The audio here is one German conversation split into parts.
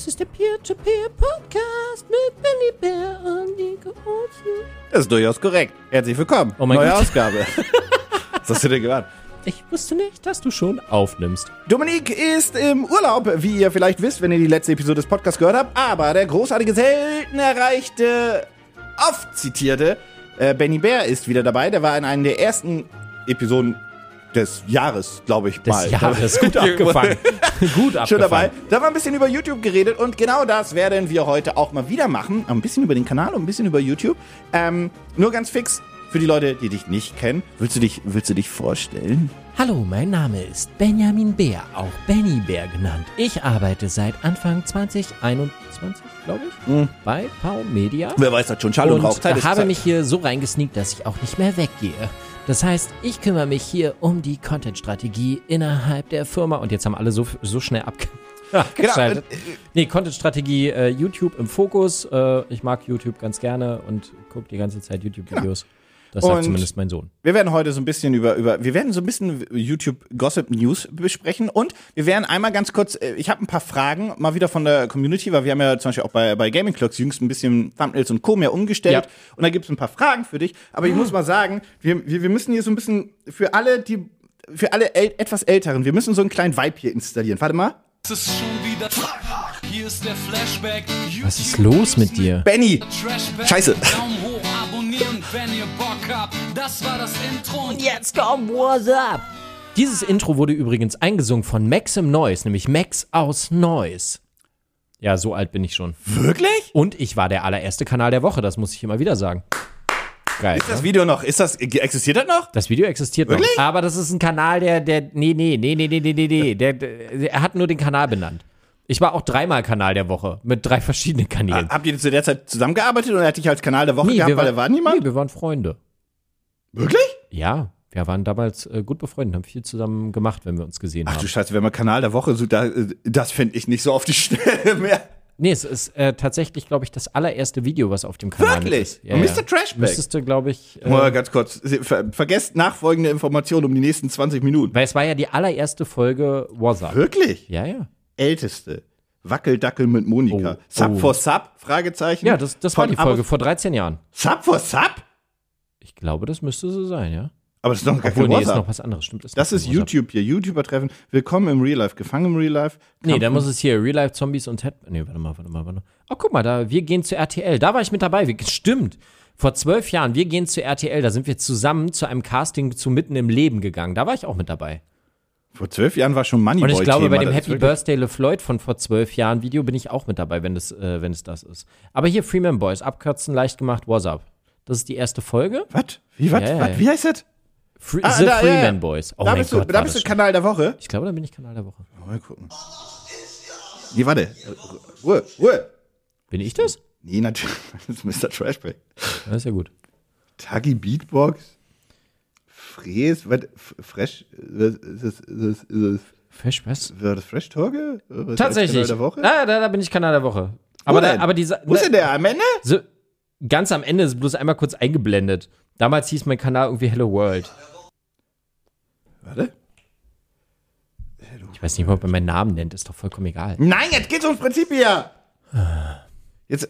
Das ist der Peer-to-Peer-Podcast mit Benny Bär und Nico Olsen. Das ist durchaus korrekt. Herzlich willkommen. Oh mein Neue Gott. Ausgabe. Was hast du denn gewartet? Ich wusste nicht, dass du schon aufnimmst. Dominique ist im Urlaub, wie ihr vielleicht wisst, wenn ihr die letzte Episode des Podcasts gehört habt. Aber der großartige, selten erreichte, oft zitierte äh, Benny Bär ist wieder dabei. Der war in einer der ersten Episoden des Jahres, glaube ich, Des mal. Jahres. Gut abgefangen. Gut abgefangen. Schon dabei. Da haben wir ein bisschen über YouTube geredet und genau das werden wir heute auch mal wieder machen. Ein bisschen über den Kanal und ein bisschen über YouTube. Ähm, nur ganz fix für die Leute, die dich nicht kennen. Willst du dich, willst du dich vorstellen? Hallo, mein Name ist Benjamin Bär, auch Benny Bär genannt. Ich arbeite seit Anfang 2021, glaube ich, bei Pau Media. Wer weiß das schon? Schall und, und Rauch. Zeit habe mich hier so reingesneakt, dass ich auch nicht mehr weggehe. Das heißt, ich kümmere mich hier um die Content-Strategie innerhalb der Firma. Und jetzt haben alle so, so schnell abge abgeschaltet. Genau, Nee, Content-Strategie, äh, YouTube im Fokus. Äh, ich mag YouTube ganz gerne und gucke die ganze Zeit YouTube-Videos. Das sagt Und- zumindest mein Sohn. Wir werden heute so ein bisschen über, über wir werden so ein bisschen YouTube Gossip News besprechen und wir werden einmal ganz kurz, äh, ich habe ein paar Fragen mal wieder von der Community, weil wir haben ja zum Beispiel auch bei, bei Gaming Clocks jüngst ein bisschen Thumbnails und Co. mehr umgestellt Ja. und da gibt es ein paar Fragen für dich, aber ich muss mal sagen, wir, wir, wir müssen hier so ein bisschen für alle, die, für alle äl etwas Älteren, wir müssen so einen kleinen Vibe hier installieren. Warte mal. Es ist schon wieder Hier ist der Flashback. Was ist los mit dir? Benny! Trashback. Scheiße abonnieren, wenn ihr Bock habt. Das war das Intro und jetzt kommt What's Up. Dieses Intro wurde übrigens eingesungen von Maxim Noise, nämlich Max aus Noise. Ja, so alt bin ich schon. Wirklich? Und ich war der allererste Kanal der Woche, das muss ich immer wieder sagen. Geil. Ist das ne? Video noch, ist das, existiert das noch? Das Video existiert Wirklich? noch. Aber das ist ein Kanal, der, der, nee, nee, nee, nee, nee, nee, nee, der, der, der, er hat nur den Kanal benannt. Ich war auch dreimal Kanal der Woche mit drei verschiedenen Kanälen. Habt ihr zu der Zeit zusammengearbeitet oder hatte ich als Kanal der Woche gehabt, weil da war niemand? Nee, wir waren Freunde. Wirklich? Ja, wir waren damals äh, gut befreundet, haben viel zusammen gemacht, wenn wir uns gesehen Ach haben. du Scheiße, wenn man Kanal der Woche sucht, da, äh, das finde ich nicht so auf die Schnelle mehr. Nee, es ist äh, tatsächlich, glaube ich, das allererste Video, was auf dem Kanal Wirklich? ist. Und ja. Mr. Trashback? Müsstest du, glaube ich, äh, Mal ganz kurz, ver vergesst nachfolgende Informationen um die nächsten 20 Minuten. weil es war ja die allererste Folge WhatsApp. Wirklich? Ja, ja. Älteste. Wackeldackel mit Monika. Oh, Sub oh. for Sub? Fragezeichen. Ja, das, das war die Folge Abo- vor 13 Jahren. Sub for Sub? Ich glaube, das müsste so sein, ja. Aber das ist doch gar Obwohl, kein nee, ist noch was anderes, stimmt. Das noch ist. YouTube hier. YouTuber-Treffen. Willkommen im Real Life. Gefangen im Real Life. Nee, da muss es hier Real Life Zombies und Head. Nee, warte mal, warte mal, warte mal. Oh, guck mal, da, wir gehen zu RTL. Da war ich mit dabei. Wir, stimmt. Vor zwölf Jahren, wir gehen zu RTL. Da sind wir zusammen zu einem Casting zu Mitten im Leben gegangen. Da war ich auch mit dabei. Vor zwölf Jahren war schon Moneyboy Und ich glaube, bei Thema. dem Das ist Happy Birthday LeFloid von vor zwölf Jahren Video bin ich auch mit dabei, wenn, das, äh, wenn es das ist. Aber hier Freeman Boys, abkürzen, leicht gemacht, what's up? Das ist die erste Folge. Was? Wie, was? Ja, ja, ja. Wie heißt das? Free, Ah, The da, ja, Freeman ja. Boys. Oh da bist Gott, du, da bist du Kanal der Woche. Ich glaube, da bin ich Kanal der Woche. Mal gucken. Nee, warte. Ruhe, Ruhe. Bin ich das? Nee, natürlich. Das ist Mr. Trashback. Das ist ja gut. Tagi Beatbox. Fräs, was? Fresh, was ist das, ist das, Fisch, was? war das Fresh Torge? Tatsächlich. Kanal der Woche? Ah, da, da bin ich Kanal der Woche. Aber, da, aber diese, Wo ist denn der? Am Ende? so, ganz am Ende ist bloß einmal kurz eingeblendet. Damals hieß mein Kanal irgendwie Hello World. Warte. Ich weiß nicht, ob man meinen Namen nennt, ist doch vollkommen egal. Nein, jetzt geht's ums Prinzip hier. Jetzt,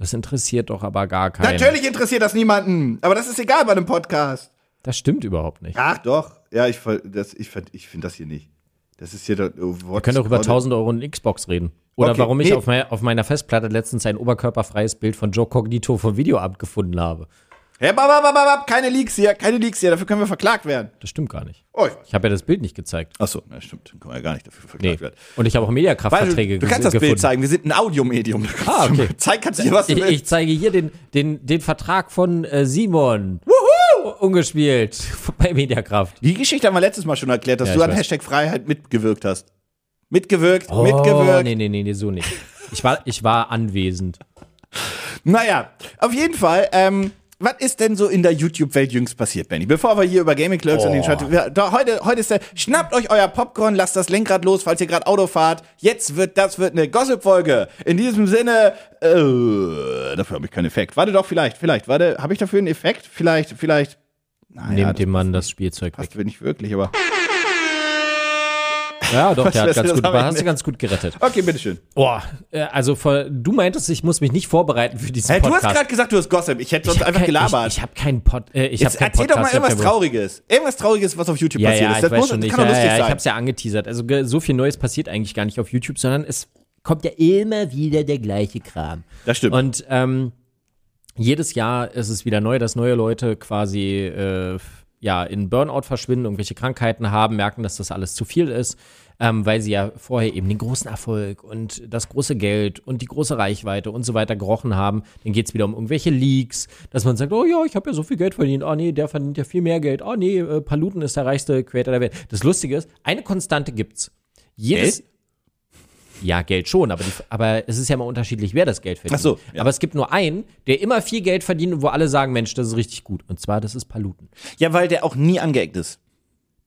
Das interessiert doch aber gar keinen. natürlich interessiert das niemanden, aber das ist egal bei einem Podcast. Das stimmt überhaupt nicht. Ach doch. Ja, ich, das- ich, ich finde das hier nicht. Das ist hier doch. Oh, Wir können doch über 1000 Euro in Xbox reden. Oder Okay, warum ich nee. auf, mei- auf meiner Festplatte letztens ein oberkörperfreies Bild von Joe Cognito vom Videoamt gefunden habe. Hey, bab, bab, bab, keine Leaks hier, keine Leaks hier, dafür können wir verklagt werden. Das stimmt gar nicht. Oh, Ich habe ja das Bild nicht gezeigt. Achso, ja, stimmt. Dann kann man ja gar nicht dafür Nee. verklagt werden. Und ich habe auch Mediakraftverträge du, du kannst das gefunden. Bild zeigen, wir sind ein Audiomedium. Ah, okay. Zeig kannst du hier was du Ich, willst. ich zeige hier den, den, den Vertrag von äh, Simon. Wuhu! Ungespielt bei Mediakraft. Die Geschichte haben wir letztes Mal schon erklärt, dass Ja, du an weiß. Hashtag Freiheit mitgewirkt hast. Mitgewirkt, Oh, mitgewirkt. nee, nee, nee, nee, so nicht. Ich war, ich war anwesend. Naja, auf jeden Fall, ähm, was ist denn so in der YouTube-Welt jüngst passiert, Benny? Bevor wir hier über Gaming Clerks und den Chat. wir- Da, heute, heute ist der. Schnappt euch euer Popcorn, lasst das Lenkrad los, falls ihr gerade Auto fahrt. Jetzt wird das wird eine Gossip-Folge. In diesem Sinne, äh, dafür habe ich keinen Effekt. Warte doch, vielleicht, vielleicht. Warte, habe ich dafür einen Effekt? Vielleicht, vielleicht. Naja, Nehmt dem Mann das Spielzeug weg. passt nicht wirklich, aber. Ja, doch, der hat ganz gut, ich hast du ganz gut gerettet. Okay, bitteschön. Boah, äh, also du meintest, ich muss mich nicht vorbereiten für diesen Hey, du Podcast. hast gerade gesagt, du hast Gossip. Ich hätte sonst einfach kein, gelabert. Ich, ich habe keinen Pod, äh, ich hab keinen erzähl Podcast. doch mal ich irgendwas Trauriges. Irgendwas Trauriges, was auf YouTube Ja, passiert ja, ist. ich Das muss, schon nicht. kann doch Ja, lustig ich sein. habe es ja angeteasert. Also so viel Neues passiert eigentlich gar nicht auf YouTube, sondern es kommt ja immer wieder der gleiche Kram. Das stimmt. Und ähm, jedes Jahr ist es wieder neu, dass neue Leute quasi äh, ja in Burnout verschwinden, irgendwelche Krankheiten haben, merken, dass das alles zu viel ist, ähm, weil sie ja vorher eben den großen Erfolg und das große Geld und die große Reichweite und so weiter gerochen haben. Dann geht es wieder um irgendwelche Leaks, dass man sagt, oh ja, ich habe ja so viel Geld verdient, oh nee, der verdient ja viel mehr Geld, oh nee, äh, Paluten ist der reichste Creator der Welt. Das Lustige ist, eine Konstante gibt's. Jedes, Geld? Ja, Geld schon, aber, die, aber es ist ja immer unterschiedlich, wer das Geld verdient. Ach so, ja. Aber es gibt nur einen, der immer viel Geld verdient und wo alle sagen, Mensch, das ist richtig gut. Und zwar, das ist Paluten. Ja, weil der auch nie angeeckt ist.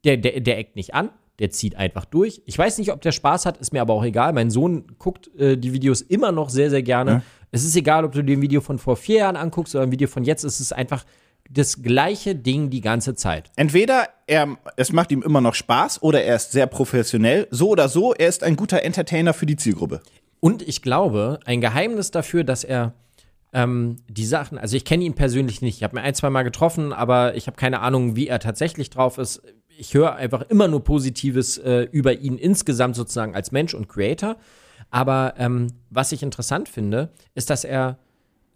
Der, der, der eckt nicht an, der zieht einfach durch. Ich weiß nicht, ob der Spaß hat, ist mir aber auch egal. Mein Sohn guckt äh, die Videos immer noch sehr, sehr gerne. Es ist egal, ob du dir ein Video von vor vier Jahren anguckst oder ein Video von jetzt. Es ist einfach das gleiche Ding die ganze Zeit. Entweder er, es macht ihm immer noch Spaß oder er ist sehr professionell. So oder so, er ist ein guter Entertainer für die Zielgruppe. Und ich glaube, ein Geheimnis dafür, dass er ähm, die Sachen, also ich kenne ihn persönlich nicht, ich habe mir ein, zwei Mal getroffen, aber ich habe keine Ahnung, wie er tatsächlich drauf ist. Ich höre einfach immer nur Positives äh, über ihn insgesamt sozusagen als Mensch und Creator. Aber ähm, was ich interessant finde, ist, dass er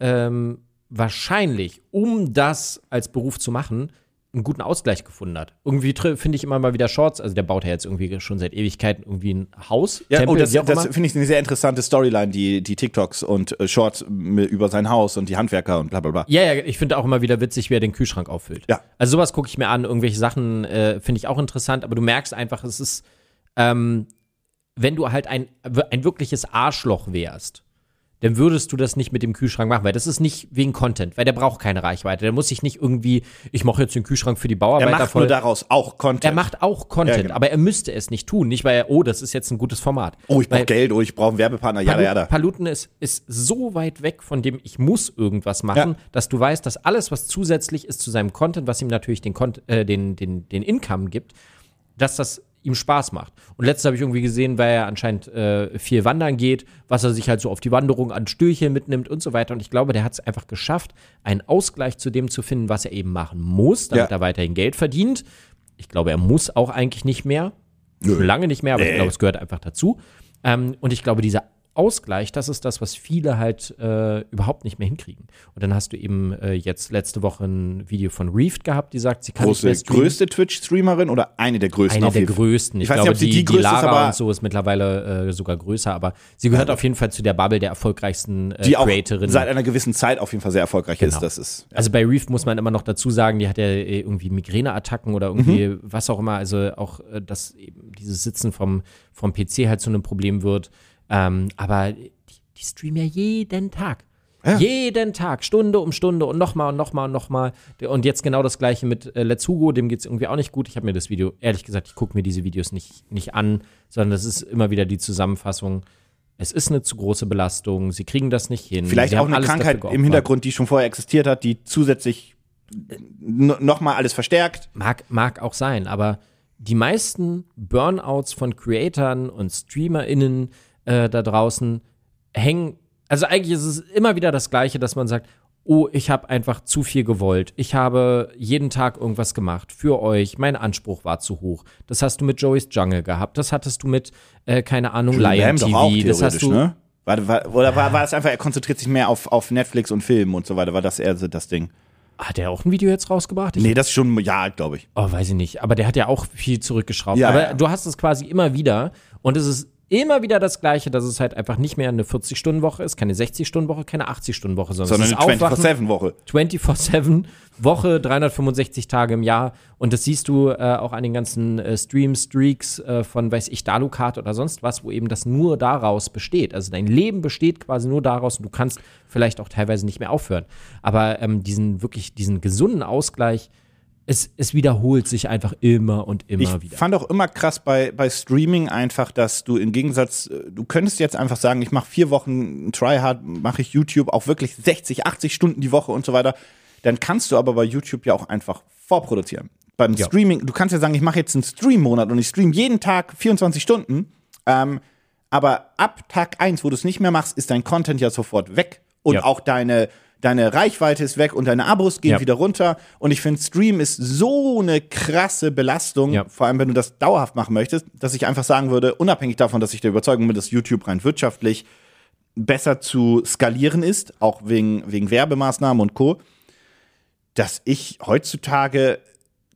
ähm, wahrscheinlich, um das als Beruf zu machen, einen guten Ausgleich gefunden hat. Irgendwie finde ich immer mal wieder Shorts, also der baut ja jetzt irgendwie schon seit Ewigkeiten irgendwie ein Haus, Ja, Tempel, oh, das, das finde ich eine sehr interessante Storyline, die, die TikToks und äh, Shorts über sein Haus und die Handwerker und bla bla bla. Ja, ja, ich finde auch immer wieder witzig, wie er den Kühlschrank auffüllt. Ja. Also sowas gucke ich mir an, irgendwelche Sachen äh, finde ich auch interessant, aber du merkst einfach, es ist, ähm, wenn du halt ein, ein wirkliches Arschloch wärst, dann würdest du das nicht mit dem Kühlschrank machen, weil das ist nicht wegen Content, weil der braucht keine Reichweite. Der muss sich nicht irgendwie, ich mache jetzt den Kühlschrank für die Er Bauarbeiter macht voll. nur daraus auch Content. er macht auch Content, Ja, genau. aber er müsste es nicht tun. Nicht, weil er, oh, das ist jetzt ein gutes Format. oh, ich brauche Geld, oh, ich brauche einen Werbepartner, ja, ja. Paluten ist, ist so weit weg von dem, ich muss irgendwas machen, Ja. dass du weißt, dass alles, was zusätzlich ist zu seinem Content, was ihm natürlich den, Cont äh, den, den, den Income gibt, dass das ihm Spaß macht. Und letztes habe ich irgendwie gesehen, weil er anscheinend äh, viel wandern geht, was er sich halt so auf die Wanderung an Stühlchen mitnimmt und so weiter. Und ich glaube, der hat es einfach geschafft, einen Ausgleich zu dem zu finden, was er eben machen muss, damit Ja. er weiterhin Geld verdient. Ich glaube, er muss auch eigentlich nicht mehr. Schon lange nicht mehr, aber ich Nee. glaube, es gehört einfach dazu. Ähm, und ich glaube, dieser Ausgleich, das ist das, was viele halt äh, überhaupt nicht mehr hinkriegen. Und dann hast du eben äh, jetzt letzte Woche ein Video von Reefed gehabt, die sagt, sie kann nicht Große, mehr streamen. größte Twitch-Streamerin oder eine der größten? Eine der jeden größten. Ich, Ich weiß nicht, glaube, ob sie die, die die größte ist, Lara aber- und so ist mittlerweile äh, sogar größer, aber sie gehört auf jeden Fall zu der Bubble der erfolgreichsten äh, Die auch Creatorinnen. seit einer gewissen Zeit auf jeden Fall sehr erfolgreich Genau. ist. Das ist Also bei Reef muss man immer noch dazu sagen, die hat ja äh, irgendwie Migräneattacken oder irgendwie Mhm. was auch immer. Also auch, äh, dass eben dieses Sitzen vom, vom PC halt zu einem Problem wird. Ähm, aber die, die streamen ja jeden Tag. Jeden Tag, Stunde um Stunde und nochmal und nochmal und nochmal. Und jetzt genau das gleiche mit äh, Let's Hugo, dem geht es irgendwie auch nicht gut. Ich habe mir das Video, ehrlich gesagt, ich gucke mir diese Videos nicht, nicht an, sondern das ist immer wieder die Zusammenfassung. Es ist eine zu große Belastung, sie kriegen das nicht hin. vielleicht sie auch eine Krankheit im. Hintergrund, die schon vorher existiert hat, die zusätzlich nochmal alles verstärkt. Mag, mag auch sein, aber die meisten Burnouts von Creatoren und StreamerInnen äh, da draußen hängen. Also eigentlich ist es immer wieder das Gleiche, dass man sagt, oh, ich habe einfach zu viel gewollt. Ich habe jeden Tag irgendwas gemacht für euch. Mein Anspruch war zu hoch. Das hast du mit Joey's Jungle gehabt. Das hattest du mit, äh, keine Ahnung, Lion TV. das hast du. ne? War, war, oder war, war es einfach, er konzentriert sich mehr auf, auf Netflix und Film und so weiter? War das eher so das Ding? Hat er auch ein Video jetzt rausgebracht? Ich Nee, das ist schon, ja, glaube ich. Oh, weiß ich nicht. Aber der hat ja auch viel zurückgeschraubt. Ja, Aber ja. du hast es quasi immer wieder. Und es ist immer wieder das Gleiche, dass es halt einfach nicht mehr eine 40-Stunden-Woche ist, keine 60-Stunden-Woche, keine 80-Stunden-Woche, sondern, Sondern eine Aufwachen, 24-7-Woche. 24-7 Woche, 365 Tage im Jahr. Und das siehst du äh, auch an den ganzen äh, Stream-Streaks äh, von, weiß ich, Dalukat oder sonst was, wo eben das nur daraus besteht. Also dein Leben besteht quasi nur daraus und du kannst vielleicht auch teilweise nicht mehr aufhören. Aber ähm, diesen wirklich, diesen gesunden Ausgleich, es, es wiederholt sich einfach immer und immer Ich wieder. fand auch immer krass bei, bei Streaming einfach, dass du im Gegensatz, du könntest jetzt einfach sagen, ich mache vier Wochen Tryhard, mache ich YouTube auch wirklich 60, 80 Stunden die Woche und so weiter. Dann kannst du aber bei YouTube ja auch einfach vorproduzieren. Beim Ja. Streaming, du kannst ja sagen, ich mache jetzt einen Stream-Monat und ich stream jeden Tag 24 Stunden. Ähm, aber ab Tag 1, wo du es nicht mehr machst, ist dein Content ja sofort weg. Und Ja. auch deine, deine Reichweite ist weg und deine Abos gehen Ja. wieder runter. Und ich finde, Stream ist so eine krasse Belastung, Ja. vor allem wenn du das dauerhaft machen möchtest, dass ich einfach sagen würde, unabhängig davon, dass ich der Überzeugung bin, dass YouTube rein wirtschaftlich besser zu skalieren ist, auch wegen, wegen Werbemaßnahmen und Co., dass ich heutzutage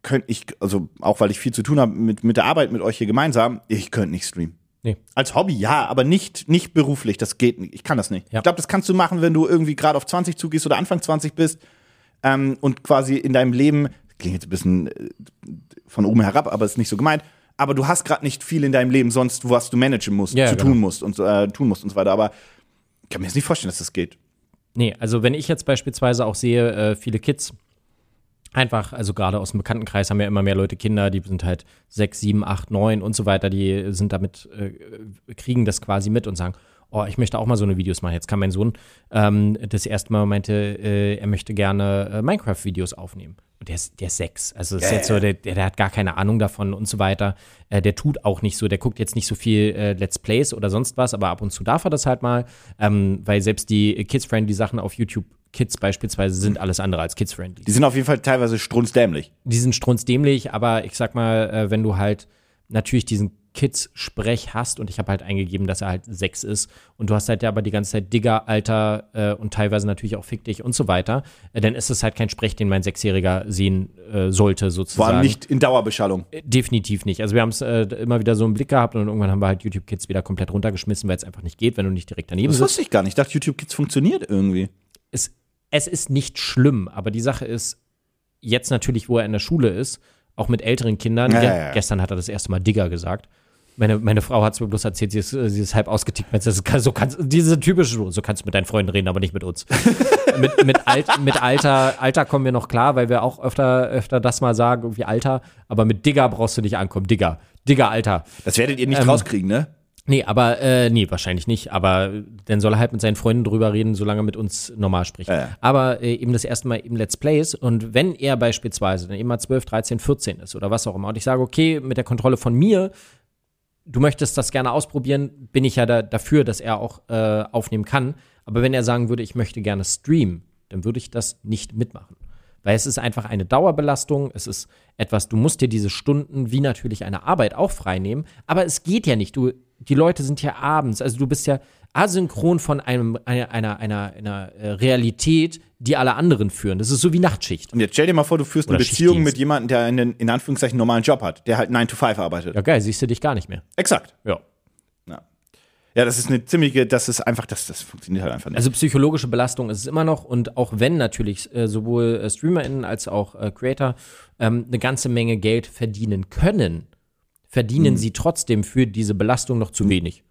könnte ich, also auch weil ich viel zu tun habe mit, mit der Arbeit mit euch hier gemeinsam, ich könnte nicht streamen. Nee. Als Hobby, ja, aber nicht, nicht beruflich, das geht nicht. Ich kann das nicht. Ja. Ich glaube, das kannst du machen, wenn du irgendwie gerade auf 20 zugehst oder Anfang 20 bist ähm, und quasi in deinem Leben, klingt jetzt ein bisschen äh, von oben herab, aber ist nicht so gemeint, aber du hast gerade nicht viel in deinem Leben sonst, was du managen musst, Ja, zu genau. tun musst und so, äh, tun musst und so weiter. Aber ich kann mir jetzt nicht vorstellen, dass das geht. Nee, also wenn ich jetzt beispielsweise auch sehe, äh, viele Kids, einfach, also gerade aus dem Bekanntenkreis haben ja immer mehr Leute Kinder, die sind halt sechs, sieben, acht, neun und so weiter, die sind damit, äh, kriegen das quasi mit und sagen, oh, ich möchte auch mal so eine Videos machen. Jetzt kam mein Sohn ähm, das erste Mal meinte, äh, er möchte gerne äh, Minecraft-Videos aufnehmen. Und der ist, der ist sechs. Also ist jetzt so, der, der, der hat gar keine Ahnung davon und so weiter. Äh, der tut auch nicht so, der guckt jetzt nicht so viel äh, Let's Plays oder sonst was, aber ab und zu darf er das halt mal, ähm, weil selbst die Kids-Friendly Sachen auf YouTube Kids beispielsweise sind alles andere als Kids-Friendly. Die sind auf jeden Fall teilweise strunzdämlich. Die sind strunzdämlich, aber ich sag mal, äh, wenn du halt natürlich diesen Kids-Sprech hast und ich habe halt eingegeben, dass er halt sechs ist und du hast halt ja aber die ganze Zeit Digger, Alter äh, und teilweise natürlich auch Fick dich und so weiter, äh, dann ist es halt kein Sprech, den mein Sechsjähriger sehen äh, sollte sozusagen. Vor allem nicht in Dauerbeschallung. Äh, Definitiv nicht. Also wir haben es äh, immer wieder so im Blick gehabt und irgendwann haben wir halt YouTube Kids wieder komplett runtergeschmissen, weil es einfach nicht geht, wenn du nicht direkt daneben Das sitzt. wusste ich gar nicht. Ich dachte, YouTube Kids funktioniert irgendwie. es, es ist nicht schlimm, aber die Sache ist, jetzt natürlich, wo er in der Schule ist, auch mit älteren Kindern, Ja, ja, ja. gestern hat er das erste Mal Digger gesagt. Meine, meine Frau hat es mir bloß erzählt, sie ist, sie ist halb ausgetickt. Das ist, so kannst, diese typische, so kannst du mit deinen Freunden reden, aber nicht mit uns. mit, mit, Alt, mit Alter, Alter kommen wir noch klar, weil wir auch öfter, öfter das mal sagen, irgendwie Alter, aber mit Digger brauchst du nicht ankommen. Digger, Digger, Alter. Das werdet ihr nicht Ähm, rauskriegen, ne? Nee, aber, äh, nee, wahrscheinlich nicht. Aber dann soll er halt mit seinen Freunden drüber reden, solange er mit uns normal spricht. Ja, ja. Aber äh, eben das erste Mal eben Let's Plays und wenn er beispielsweise dann eben mal 12, 13, 14 ist oder was auch immer und ich sage, okay, mit der Kontrolle von mir, du möchtest das gerne ausprobieren, bin ich ja da, dafür, dass er auch äh, aufnehmen kann. Aber wenn er sagen würde, ich möchte gerne streamen, dann würde ich das nicht mitmachen. Weil es ist einfach eine Dauerbelastung, es ist etwas, du musst dir diese Stunden wie natürlich eine Arbeit auch freinehmen, aber es geht ja nicht. Du, die Leute sind ja abends, also du bist ja asynchron von einem, einer, einer, einer, einer äh, Realität, die alle anderen führen. Das ist so wie Nachtschicht. Und jetzt stell dir mal vor, du führst eine Oder Beziehung Schichtdienst. mit jemandem, der einen in Anführungszeichen normalen Job hat, der halt 9 to 5 arbeitet. Ja, geil, siehst du dich gar nicht mehr. Exakt. Ja. Ja. ja, das ist eine ziemliche, das ist einfach, das, das funktioniert halt einfach nicht. Also psychologische Belastung ist es immer noch und auch wenn natürlich äh, sowohl äh, StreamerInnen als auch äh, Creator ähm, eine ganze Menge Geld verdienen können, verdienen sie trotzdem für diese Belastung noch zu wenig.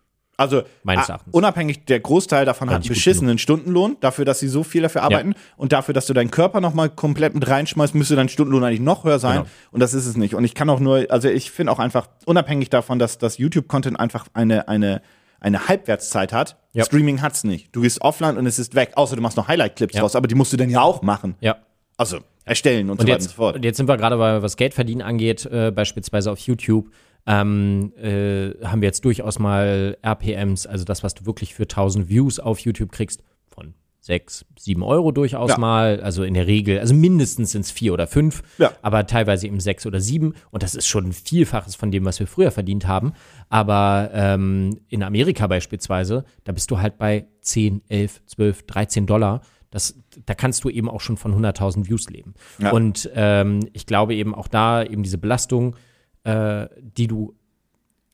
Also Meines ah, Erachtens. unabhängig, der Großteil davon hat einen beschissenen Stundenlohn, dafür, dass sie so viel dafür arbeiten und dafür, dass du deinen Körper nochmal komplett mit reinschmeißt, müsste dein Stundenlohn eigentlich noch höher sein. Genau. Und das ist es nicht. Und ich kann auch nur, also ich finde auch einfach, unabhängig davon, dass das YouTube-Content einfach eine, eine, eine Halbwertszeit hat, Ja. Streaming hat's nicht. Du gehst offline und es ist weg, außer du machst noch Highlight-Clips Ja. raus, aber die musst du dann ja auch machen. Ja. Also erstellen und, Und so weiter und so fort. und jetzt sind wir gerade, bei, was Geldverdienen angeht, äh, beispielsweise auf YouTube, ähm, äh, haben wir jetzt durchaus mal RPMs, also das, was du wirklich für 1000 Views auf YouTube kriegst, von 6, 7 Euro durchaus Ja. mal. Also in der Regel, also mindestens sind es 4 oder 5, Ja. aber teilweise eben 6 oder 7. Und das ist schon ein Vielfaches von dem, was wir früher verdient haben. Aber ähm, in Amerika beispielsweise, da bist du halt bei 10, 11, 12, 13 Dollar. Das, da kannst du eben auch schon von 100.000 Views leben. Ja. Und ähm, ich glaube eben auch da eben diese Belastung, äh, die du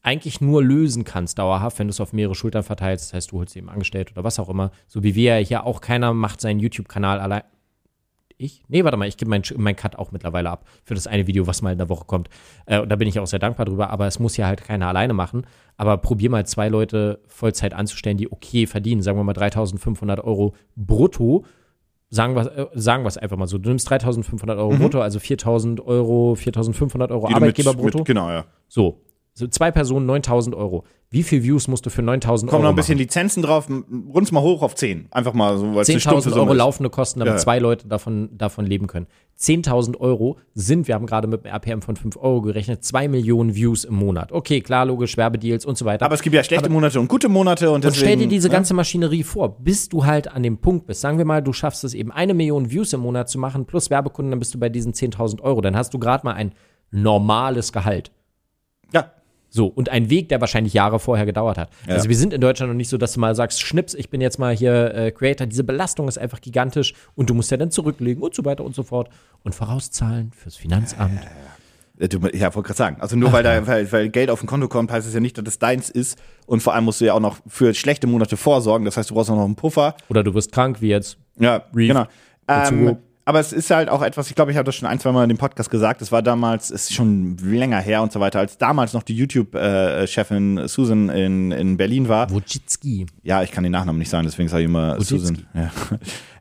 eigentlich nur lösen kannst dauerhaft, wenn du es auf mehrere Schultern verteilst. Das heißt, du holst eben angestellt oder was auch immer. So wie wir hier auch keiner macht seinen YouTube-Kanal allein. Ich? Nee, warte mal, ich gebe meinen mein Cut auch mittlerweile ab für das eine Video, was mal in der Woche kommt. Äh, und da bin ich auch sehr dankbar drüber, aber es muss ja halt keiner alleine machen. Aber probier mal zwei Leute Vollzeit anzustellen, die okay verdienen, sagen wir mal 3500 Euro brutto. Sagen wir äh, sagen wir es einfach mal so. Du nimmst 3500 Euro brutto, also 4000 Euro, 4500 Euro Die du mit- Arbeitgeber brutto. Mit, genau, ja. So, So zwei Personen 9000 Euro. Wie viel Views musst du für 9000 Euro Kommen noch ein bisschen machen? Lizenzen drauf, rund's mal hoch auf 10. Einfach mal so, weil es eine stumpfe 10.000 Summe Euro ist. laufende Kosten, damit Ja. zwei Leute davon, davon leben können. 10.000 Euro sind, wir haben gerade mit einem RPM von 5 Euro gerechnet, 2 Millionen Views im Monat. Okay, klar, logisch, Werbedeals und so weiter. Aber es gibt ja schlechte Monate und gute Monate und Und deswegen. stell dir diese ne? ganze Maschinerie vor, bis du halt an dem Punkt bist. Sagen wir mal, du schaffst es eben eine Million Views im Monat zu machen, plus Werbekunden, dann bist du bei diesen 10.000 Euro. Dann hast du gerade mal ein normales Gehalt. Ja. So, und ein Weg, der wahrscheinlich Jahre vorher gedauert hat. Ja. Also wir sind in Deutschland noch nicht so, dass du mal sagst, Schnips, ich bin jetzt mal hier äh, Creator. Diese Belastung ist einfach gigantisch und du musst ja dann zurücklegen und so weiter und so fort. Und vorauszahlen fürs Finanzamt. Äh, Du, ja, wollte gerade sagen. Also nur weil, da, weil, weil Geld auf ein Konto kommt, heißt es ja nicht, dass es deins ist. Und vor allem musst du ja auch noch für schlechte Monate vorsorgen. Das heißt, du brauchst auch noch einen Puffer. Oder du wirst krank, wie jetzt. Ja, Reef. genau. Ähm, aber es ist halt auch etwas, ich glaube, ich habe das schon ein, zwei Mal in dem Podcast gesagt, es war damals, es ist schon länger her und so weiter, als damals noch die YouTube-Chefin Susan in, in Berlin war. Wojcicki. Ja, ich kann den Nachnamen nicht sagen, deswegen sage ich immer Wojcicki. Susan. Ja.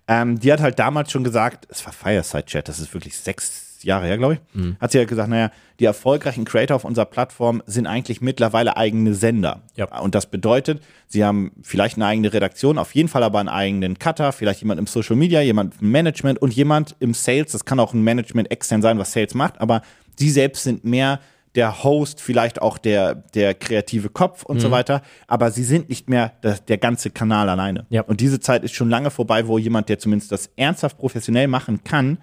Ähm, die hat halt damals schon gesagt, es war Fireside Chat, das ist wirklich sechs Jahre her, glaube ich. Mhm. Hat sie halt gesagt, naja, die erfolgreichen Creator auf unserer Plattform sind eigentlich mittlerweile eigene Sender. Ja. Und das bedeutet, sie haben vielleicht eine eigene Redaktion, auf jeden Fall aber einen eigenen Cutter, vielleicht jemand im Social Media, jemand im Management und jemand im Sales. Das kann auch ein Management extern sein, was Sales macht, aber sie selbst sind mehr der Host, vielleicht auch der, der kreative Kopf und Mhm. so weiter, aber sie sind nicht mehr der, der ganze Kanal alleine. Ja. Und diese Zeit ist schon lange vorbei, wo jemand, der zumindest das ernsthaft professionell machen kann,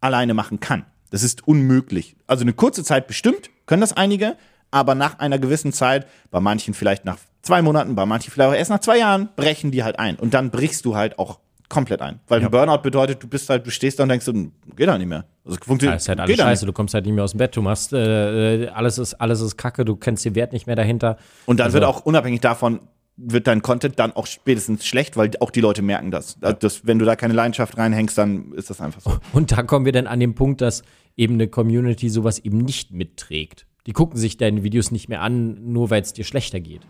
alleine machen kann. Das ist unmöglich. Also eine kurze Zeit bestimmt, können das einige, aber nach einer gewissen Zeit, bei manchen vielleicht nach zwei Monaten, bei manchen vielleicht auch erst nach zwei Jahren, brechen die halt ein. Und dann brichst du halt auch komplett ein. Weil ein Burnout bedeutet, du bist halt, du stehst da und denkst, so, geht da nicht mehr. Also Ja, funktioniert. ist halt alles da scheiße, du kommst halt nicht mehr aus dem Bett, du machst, äh, äh, alles ist, alles ist kacke, du kennst den Wert nicht mehr dahinter. Und dann Also- wird auch unabhängig davon, wird dein Content dann auch spätestens schlecht, weil auch die Leute merken das. Also das wenn du da keine Leidenschaft reinhängst, dann ist das einfach so. Und da kommen wir dann an den Punkt, dass eben eine Community sowas eben nicht mitträgt. Die gucken sich deine Videos nicht mehr an, nur weil es dir schlechter geht.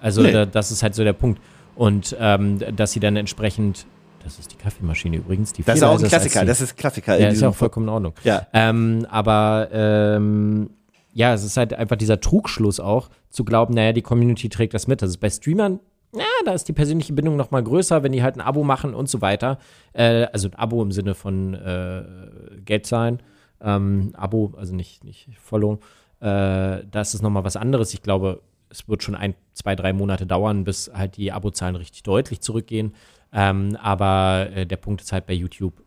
Also Nee. da, das ist halt so der Punkt. Und ähm, dass sie dann entsprechend, das ist die Kaffeemaschine übrigens, die Das ist auch ein Klassiker. Das ist Klassiker. Ja, ist ja auch vollkommen in Ordnung. Ja. Ähm, aber ähm, ja, es ist halt einfach dieser Trugschluss auch, zu glauben, naja, die Community trägt das mit. Das ist bei Streamern, ja, da ist die persönliche Bindung noch mal größer, wenn die halt ein Abo machen und so weiter. Äh, also ein Abo im Sinne von äh, Geld zahlen. Ähm, Abo, also nicht, nicht Follow. Äh, da ist es noch mal was anderes. Ich glaube, es wird schon ein, zwei, drei Monate dauern, bis halt die Abozahlen richtig deutlich zurückgehen. Ähm, aber äh, der Punkt ist halt bei YouTube,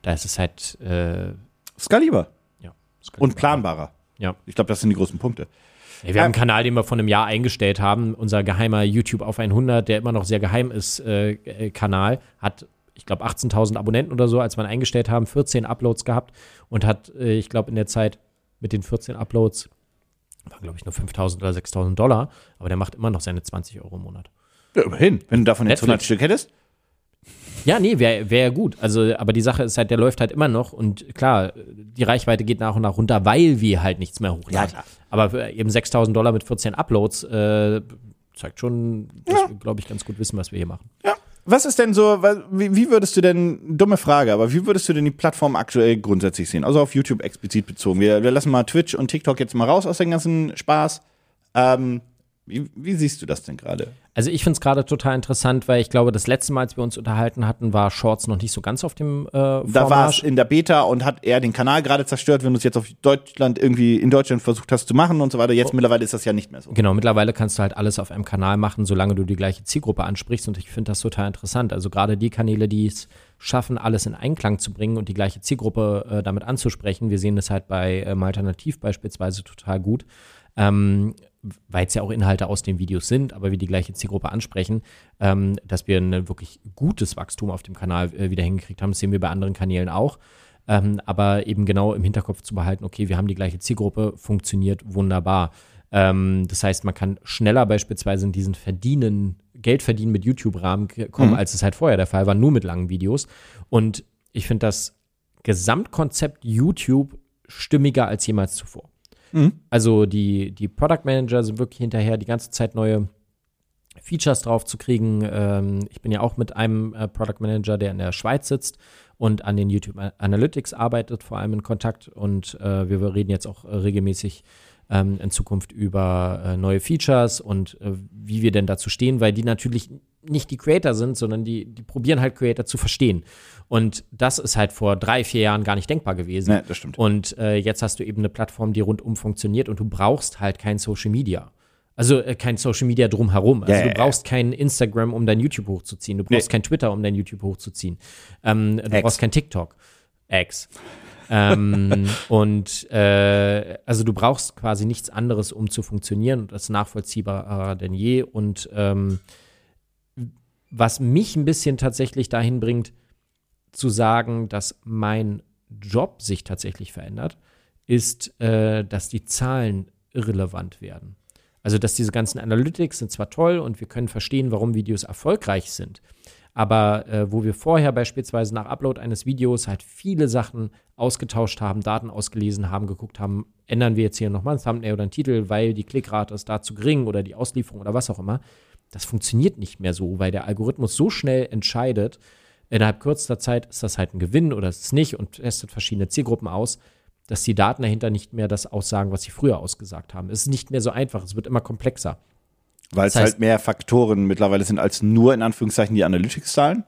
da ist es halt äh, Skaliber ja. das kann und planbarer. Ja. Ich glaube, das sind die großen Punkte. Ey, wir haben einen Kanal, den wir vor einem Jahr eingestellt haben. Unser geheimer YouTube auf 100, der immer noch sehr geheim ist, äh, äh, Kanal, hat, ich glaube, 18.000 Abonnenten oder so, als wir ihn eingestellt haben, 14 Uploads gehabt und hat, äh, ich glaube, in der Zeit mit den 14 Uploads, waren, glaube ich, nur 5.000 oder 6.000 Dollar, aber der macht immer noch seine 20 Euro im Monat. Ja, immerhin. Wenn du davon jetzt Netflix. 100 Stück hättest. Ja, nee, wäre wär gut. Also, aber die Sache ist halt, der läuft halt immer noch und klar, die Reichweite geht nach und nach runter, weil wir halt nichts mehr hochladen. Ja. Aber für eben 6000 Dollar mit 14 Uploads äh, zeigt schon, dass wir, glaube ich, ganz gut wissen, was wir hier machen. Ja. Was ist denn so, wie würdest du denn, dumme Frage, aber wie würdest du denn die Plattform aktuell grundsätzlich sehen? Also auf YouTube explizit bezogen. Wir, wir lassen mal Twitch und TikTok jetzt mal raus aus dem ganzen Spaß. Ähm, wie, wie siehst du das denn gerade? Also ich finde es gerade total interessant, weil ich glaube, das letzte Mal, als wir uns unterhalten hatten, war Shorts noch nicht so ganz auf dem äh, Da war es in der Beta und hat er den Kanal gerade zerstört, wenn du es jetzt auf Deutschland irgendwie in Deutschland versucht hast zu machen und so weiter. Jetzt mittlerweile ist das ja nicht mehr so. Genau, mittlerweile kannst du halt alles auf einem Kanal machen, solange du die gleiche Zielgruppe ansprichst und ich finde das total interessant. Also gerade die Kanäle, die es schaffen, alles in Einklang zu bringen und die gleiche Zielgruppe äh, damit anzusprechen. Wir sehen das halt bei ähm, Alternativ beispielsweise total gut. Ähm, weil es ja auch Inhalte aus den Videos sind, aber wir die gleiche Zielgruppe ansprechen, ähm, dass wir ein wirklich gutes Wachstum auf dem Kanal äh, wieder hingekriegt haben. Das sehen wir bei anderen Kanälen auch. Ähm, aber eben genau im Hinterkopf zu behalten, okay, wir haben die gleiche Zielgruppe, funktioniert wunderbar. Ähm, das heißt, man kann schneller beispielsweise in diesen Verdienen, Geld verdienen mit YouTube-Rahmen kommen, als es halt vorher der Fall war, nur mit langen Videos. Und ich finde das Gesamtkonzept YouTube stimmiger als jemals zuvor. Also die, die Product Manager sind wirklich hinterher, die ganze Zeit neue Features drauf zu kriegen. Ähm, ich bin ja auch mit einem äh, Product Manager, der in der Schweiz sitzt und an den YouTube Analytics arbeitet, vor allem in Kontakt. Und äh, wir reden jetzt auch äh, regelmäßig ähm, in Zukunft über äh, neue Features und äh, wie wir denn dazu stehen, weil die natürlich nicht die Creator sind, sondern die, die probieren halt Creator zu verstehen. Und das ist halt vor drei, vier Jahren gar nicht denkbar gewesen. Nee, das stimmt. Und äh, jetzt hast du eben eine Plattform, die rundum funktioniert und du brauchst halt kein Social Media. Also äh, kein Social Media drumherum. Also Ja, du ja, brauchst kein Instagram, um dein YouTube hochzuziehen. Du brauchst Nee. kein Twitter, um dein YouTube hochzuziehen. Ähm, du X. brauchst kein TikTok. X. ähm, und äh, also du brauchst quasi nichts anderes, um zu funktionieren und das ist nachvollziehbarer denn je. Und ähm, was mich ein bisschen tatsächlich dahin bringt, zu sagen, dass mein Job sich tatsächlich verändert, ist, äh, dass die Zahlen irrelevant werden. Also, dass diese ganzen Analytics sind zwar toll und wir können verstehen, warum Videos erfolgreich sind, aber äh, wo wir vorher beispielsweise nach Upload eines Videos halt viele Sachen ausgetauscht haben, Daten ausgelesen haben, geguckt haben, ändern wir jetzt hier nochmal ein Thumbnail oder einen Titel, weil die Klickrate ist da zu gering oder die Auslieferung oder was auch immer. Das funktioniert nicht mehr so, weil der Algorithmus so schnell entscheidet, innerhalb kürzester Zeit ist das halt ein Gewinn oder ist es nicht und testet verschiedene Zielgruppen aus, dass die Daten dahinter nicht mehr das aussagen, was sie früher ausgesagt haben. Es ist nicht mehr so einfach, es wird immer komplexer. Weil es Das heißt- halt mehr Faktoren mittlerweile sind als nur in Anführungszeichen die Analytics-Zahlen.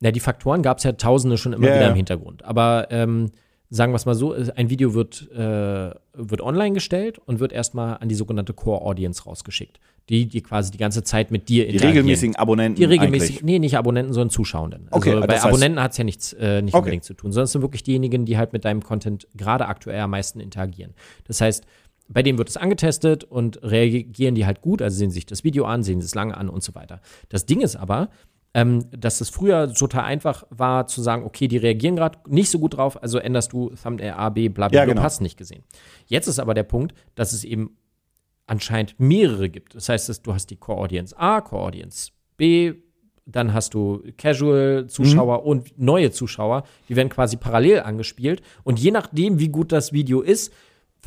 Na, die Faktoren gab es ja tausende schon immer Ja, wieder ja. im Hintergrund. Aber ähm, sagen wir es mal so, ein Video wird, äh, wird online gestellt und wird erstmal an die sogenannte Core Audience rausgeschickt. Die, die quasi die ganze Zeit mit dir Die interagieren. regelmäßigen Abonnenten. Die regelmäßig, eigentlich. nee, nicht Abonnenten, sondern Zuschauenden. Also Okay, bei das heißt- Abonnenten hat es ja nichts, äh, nicht Okay. unbedingt zu tun, sondern es sind wirklich diejenigen, die halt mit deinem Content gerade aktuell am meisten interagieren. Das heißt, bei denen wird es angetestet und reagieren die halt gut, also sehen sich das Video an, sehen es lange an und so weiter. Das Ding ist aber, ähm, dass es früher total einfach war zu sagen, okay, die reagieren gerade nicht so gut drauf, also änderst du Thumbnail A, B, bla bla, Ja, genau. hast nicht gesehen. Jetzt ist aber der Punkt, dass es eben anscheinend mehrere gibt. Das heißt, du hast die Core Audience A, Core Audience B, dann hast du Casual-Zuschauer und neue Zuschauer, die werden quasi parallel angespielt. Und je nachdem, wie gut das Video ist,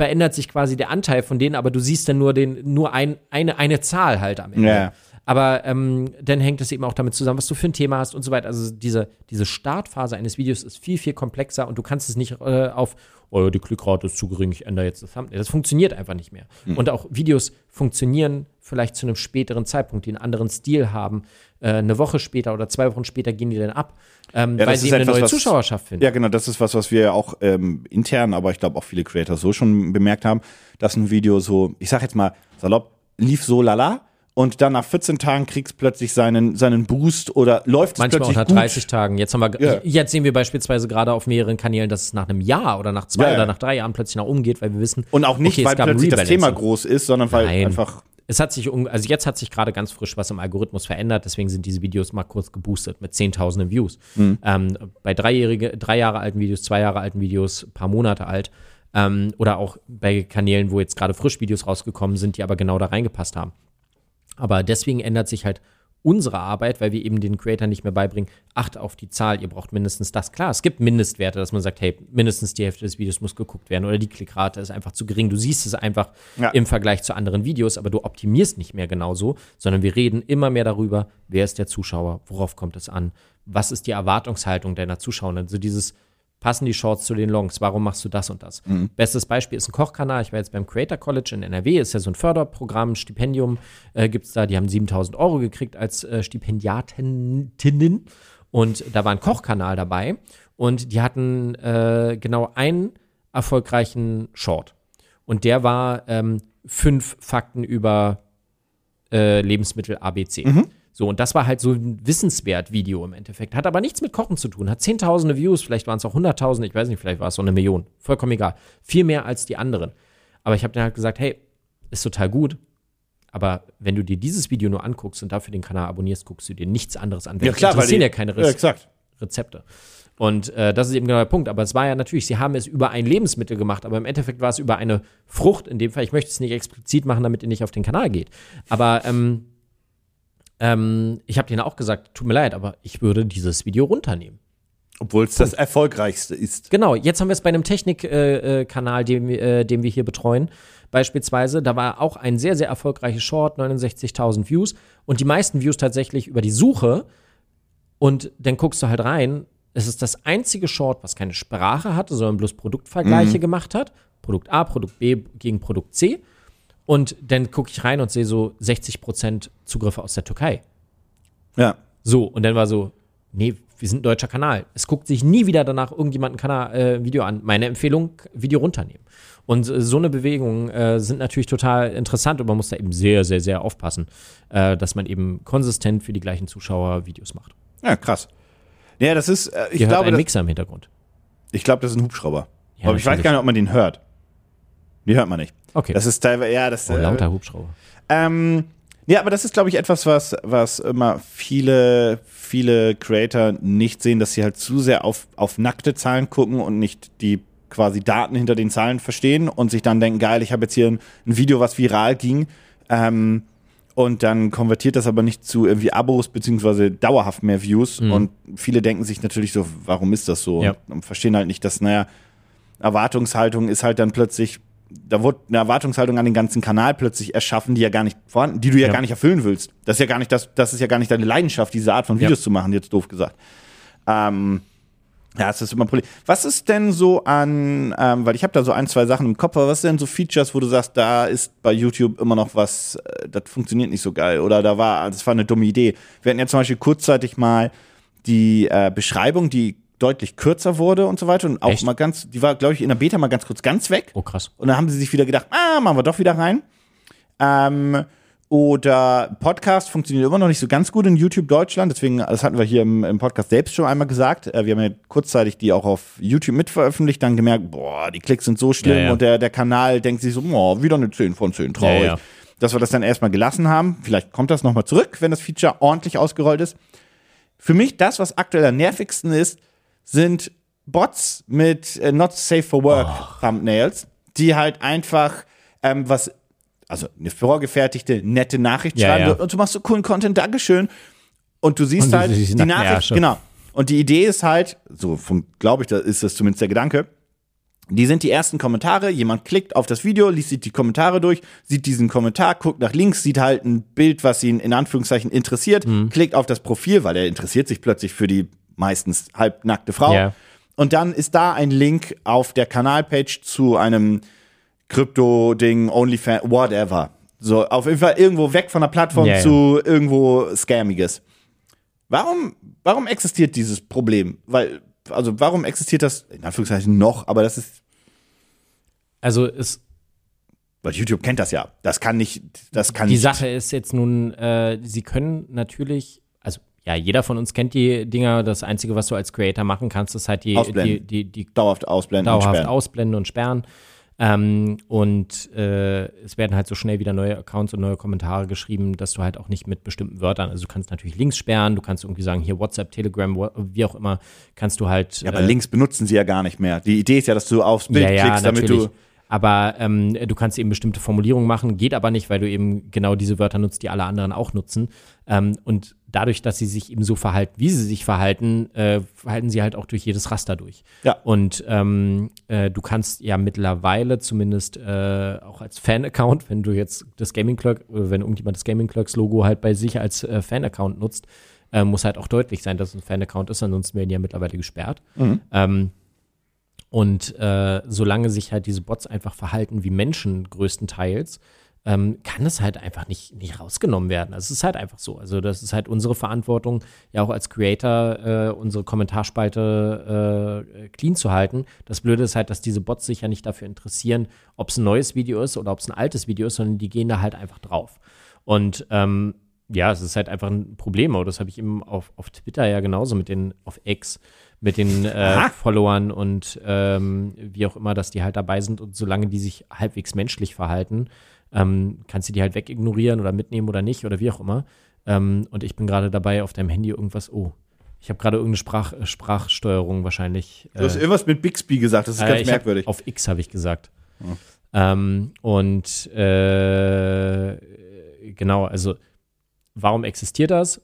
verändert sich quasi der Anteil von denen, aber du siehst dann nur, den, nur ein, eine, eine Zahl halt am Ende. Ja. Aber ähm, dann hängt es eben auch damit zusammen, was du für ein Thema hast und so weiter. Also diese, diese Startphase eines Videos ist viel, viel komplexer und du kannst es nicht äh, auf, oh, die Klickrate ist zu gering, ich ändere jetzt das Thumbnail. Das funktioniert einfach nicht mehr. Und auch Videos funktionieren vielleicht zu einem späteren Zeitpunkt, die einen anderen Stil haben. Äh, eine Woche später oder zwei Wochen später gehen die dann ab, ähm, Ja, weil sie eine etwas, neue was- Zuschauerschaft finden. Ja, genau, das ist was, was wir ja auch ähm, intern, aber ich glaube auch viele Creator so schon bemerkt haben, dass ein Video so, ich sag jetzt mal salopp, lief so lala und dann nach 14 Tagen kriegst plötzlich seinen, seinen Boost oder läuft es Manchmal auch plötzlich nach gut. 30 Tagen. Jetzt, haben wir, Ja. jetzt sehen wir beispielsweise gerade auf mehreren Kanälen, dass es nach einem Jahr oder nach zwei Ja, ja. oder nach drei Jahren plötzlich nach oben geht, weil wir wissen. Und auch nicht, okay, weil plötzlich das Thema groß ist, sondern weil Nein. einfach Es hat sich, um, also jetzt hat sich gerade ganz frisch was im Algorithmus verändert, deswegen sind diese Videos mal kurz geboostet mit zehntausenden Views. Mhm. Ähm, bei dreijährige, drei Jahre alten Videos, zwei Jahre alten Videos, paar Monate alt. Ähm, oder auch bei Kanälen, wo jetzt gerade frisch Videos rausgekommen sind, die aber genau da reingepasst haben. Aber deswegen ändert sich halt unsere Arbeit, weil wir eben den Creator nicht mehr beibringen, acht auf die Zahl, ihr braucht mindestens das. Klar, es gibt Mindestwerte, dass man sagt, hey, mindestens die Hälfte des Videos muss geguckt werden oder die Klickrate ist einfach zu gering. Du siehst es einfach Ja. im Vergleich zu anderen Videos, aber du optimierst nicht mehr genauso, sondern wir reden immer mehr darüber, wer ist der Zuschauer, worauf kommt es an, was ist die Erwartungshaltung deiner Zuschauer. Also dieses passen die Shorts zu den Longs, warum machst du das und das? Bestes Beispiel ist ein Kochkanal, ich war jetzt beim Creator College in NRW, ist ja so ein Förderprogramm, Stipendium äh, gibt es da, die haben 7000 Euro gekriegt als äh, Stipendiatinnen. Und da war ein Kochkanal dabei. Und die hatten äh, genau einen erfolgreichen Short. Und der war ähm, fünf Fakten über äh, Lebensmittel ABC. So, und das war halt so ein wissenswert Video im Endeffekt. Hat aber nichts mit Kochen zu tun. Hat zehntausende Views, vielleicht waren es auch hunderttausende, ich weiß nicht, vielleicht war es so eine Million. Vollkommen egal. Viel mehr als die anderen. Aber ich habe dann halt gesagt, hey, ist total gut. Aber wenn du dir dieses Video nur anguckst und dafür den Kanal abonnierst, guckst du dir nichts anderes an. Ja klar, weil die, ja keine ja, Rez exakt. Rezepte. Und äh, das ist eben genau der Punkt. Aber es war ja natürlich, sie haben es über ein Lebensmittel gemacht, aber im Endeffekt war es über eine Frucht in dem Fall. Ich möchte es nicht explizit machen, damit ihr nicht auf den Kanal geht. Aber ähm, ähm, ich habe denen auch gesagt, tut mir leid, aber ich würde dieses Video runternehmen. Obwohl es das erfolgreichste ist. Genau, jetzt haben wir es bei einem Technik-Kanal, äh, Kanal, den, wir- äh, den wir hier betreuen, beispielsweise. Da war auch ein sehr, sehr erfolgreiches Short, 69.000 Views und die meisten Views tatsächlich über die Suche. Und dann guckst du halt rein, es ist das einzige Short, was keine Sprache hatte, sondern bloß Produktvergleiche gemacht hat Produkt A, Produkt B gegen Produkt C. Und dann gucke ich rein und sehe so 60% Zugriffe aus der Türkei. Ja. So, und dann war so, nee, wir sind ein deutscher Kanal. Es guckt sich nie wieder danach irgendjemand ein Kanal, äh, Video an. Meine Empfehlung, Video runternehmen. Und äh, so eine Bewegung äh, sind natürlich total interessant und man muss da eben sehr, sehr, sehr aufpassen, äh, dass man eben konsistent für die gleichen Zuschauer Videos macht. Ja, krass. Ja, das ist, äh, ich Hier glaube, ein das, Mixer im Hintergrund. ich glaube, das ist ein Hubschrauber. Ja, Aber ich weiß gar nicht, ob man den hört. Die hört man nicht. Okay. Das ist teilweise, ja, das oh, äh, lauter Hubschrauber. Ähm, ja, aber das ist, glaube ich, etwas, was, was immer viele, viele Creator nicht sehen, dass sie halt zu sehr auf, auf nackte Zahlen gucken und nicht die quasi Daten hinter den Zahlen verstehen und sich dann denken, geil, ich habe jetzt hier ein, ein Video, was viral ging. Ähm, und dann konvertiert das aber nicht zu irgendwie Abos beziehungsweise dauerhaft mehr Views. Und viele denken sich natürlich so, warum ist das so? Ja. Und, und verstehen halt nicht, dass, naja, Erwartungshaltung ist halt dann plötzlich, da wurde eine Erwartungshaltung an den ganzen Kanal plötzlich erschaffen, die ja gar nicht vorhanden, die du ja, Ja. gar nicht erfüllen willst. Das ist ja gar nicht das, das ist ja gar nicht deine Leidenschaft, diese Art von Videos Ja. zu machen, jetzt doof gesagt. Ähm, ja, es ist immer Problem. Was ist denn so an, ähm, weil ich habe da so ein, zwei Sachen im Kopf, aber was sind denn so Features, wo du sagst, da ist bei YouTube immer noch was, äh, das funktioniert nicht so geil oder da war, das war eine dumme Idee. Wir hatten ja zum Beispiel kurzzeitig mal die äh, Beschreibung, die deutlich kürzer wurde und so weiter und auch Echt? mal ganz, die war, glaube ich, in der Beta mal ganz kurz ganz weg. Oh, krass. Und dann haben sie sich wieder gedacht, ah, machen wir doch wieder rein. Ähm, oder Podcast funktioniert immer noch nicht so ganz gut in YouTube Deutschland. Deswegen, das hatten wir hier im, im Podcast selbst schon einmal gesagt. Äh, wir haben ja kurzzeitig die auch auf YouTube mitveröffentlicht, dann gemerkt, boah, die Klicks sind so schlimm Ja, ja. und der, der Kanal denkt sich so, boah, wieder eine 10 von 10, traurig. Ja. Dass wir das dann erstmal gelassen haben. Vielleicht kommt das nochmal zurück, wenn das Feature ordentlich ausgerollt ist. Für mich das, was aktuell am nervigsten ist, sind Bots mit äh, Not Safe for Work Oh. Thumbnails, die halt einfach ähm, was, also eine vorgefertigte, nette Nachricht Ja, schreiben ja. und du machst so coolen Content, Dankeschön. Und du siehst Und du halt siehst die die Nachricht, Ärsche. genau. Und die Idee ist halt, so glaube ich, da ist das zumindest der Gedanke, die sind die ersten Kommentare. Jemand klickt auf das Video, liest sich die Kommentare durch, sieht diesen Kommentar, guckt nach links, sieht halt ein Bild, was ihn in Anführungszeichen interessiert, Mhm. klickt auf das Profil, weil er interessiert sich plötzlich für die meistens halbnackte Frau. Ja. Und dann ist da ein Link auf der Kanalpage zu einem Krypto-Ding, OnlyFans, whatever. So, auf jeden Fall irgendwo weg von der Plattform ja. zu irgendwo Scammiges. Warum, warum existiert dieses Problem? Weil, also warum existiert das, in Anführungszeichen noch, aber das ist, Also es, weil YouTube kennt das ja. Das kann nicht, das kann die nicht. Sache ist jetzt nun, äh, sie können natürlich, ja, jeder von uns kennt die Dinger. Das Einzige, was du als Creator machen kannst, ist halt die, die, die, die dauerhaft ausblenden und dauerhaft sperren. ausblenden und sperren. Ähm, und äh, es werden halt so schnell wieder neue Accounts und neue Kommentare geschrieben, dass du halt auch nicht mit bestimmten Wörtern, also du kannst natürlich Links sperren, du kannst irgendwie sagen, hier WhatsApp, Telegram, wie auch immer, kannst du halt. Ja, aber Links benutzen sie ja gar nicht mehr. Die Idee ist ja, dass du aufs Bild ja, ja, klickst, damit natürlich. du. Aber ähm, du kannst eben bestimmte Formulierungen machen, geht aber nicht, weil du eben genau diese Wörter nutzt, die alle anderen auch nutzen. Ähm, und dadurch, dass sie sich eben so verhalten, wie sie sich verhalten, äh, verhalten sie halt auch durch jedes Raster durch. Ja. Und ähm, äh, du kannst ja mittlerweile zumindest äh, auch als Fan-Account, wenn du jetzt das Gaming Clerk, oder wenn irgendjemand das Gaming Clerks Logo halt bei sich als äh, Fan-Account nutzt, äh, muss halt auch deutlich sein, dass es ein Fan-Account ist, ansonsten werden die ja mittlerweile gesperrt. Ähm, und äh, solange sich halt diese Bots einfach verhalten wie Menschen größtenteils, ähm, kann es halt einfach nicht, nicht rausgenommen werden. Also es ist halt einfach so. Also das ist halt unsere Verantwortung, ja auch als Creator äh, unsere Kommentarspalte äh, clean zu halten. Das Blöde ist halt, dass diese Bots sich ja nicht dafür interessieren, ob es ein neues Video ist oder ob es ein altes Video ist, sondern die gehen da halt einfach drauf. Und ähm, ja, es ist halt einfach ein Problem. Aber das habe ich eben auf, auf Twitter ja genauso mit den, auf X, mit den äh. Followern und ähm, wie auch immer, dass die halt dabei sind und solange die sich halbwegs menschlich verhalten, ähm, kannst du die halt wegignorieren oder mitnehmen oder nicht oder wie auch immer. Ähm, und ich bin gerade dabei, auf deinem Handy irgendwas, oh, ich habe gerade irgendeine Sprach, äh, Sprachsteuerung wahrscheinlich. Du hast irgendwas mit Bixby gesagt, das ist Äh, ganz ich hab- merkwürdig. Auf X habe ich gesagt. Ähm, und äh, genau, also warum existiert das?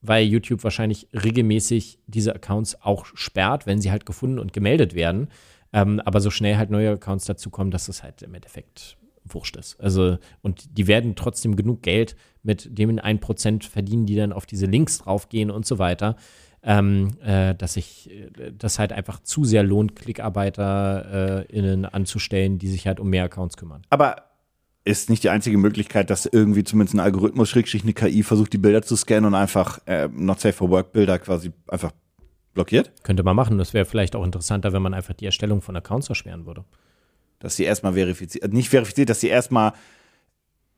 Weil YouTube wahrscheinlich regelmäßig diese Accounts auch sperrt, wenn sie halt gefunden und gemeldet werden. Ähm, aber so schnell halt neue Accounts dazukommen, dass es halt im Endeffekt wurscht ist. Also, und die werden trotzdem genug Geld mit dem 1% verdienen, die dann auf diese Links draufgehen und so weiter. ähm, äh, dass sich äh, das halt einfach zu sehr lohnt, KlickarbeiterInnen anzustellen, die sich halt um mehr Accounts kümmern. Aber ist nicht die einzige Möglichkeit, dass irgendwie zumindest ein Algorithmus, Schrägstrich eine KI, versucht, die Bilder zu scannen und einfach äh, Not Safe for Work Bilder quasi einfach blockiert? Könnte man machen. Das wäre vielleicht auch interessanter, wenn man einfach die Erstellung von Accounts erschweren würde. Dass sie erstmal verifiziert, äh, nicht verifiziert, dass sie erstmal,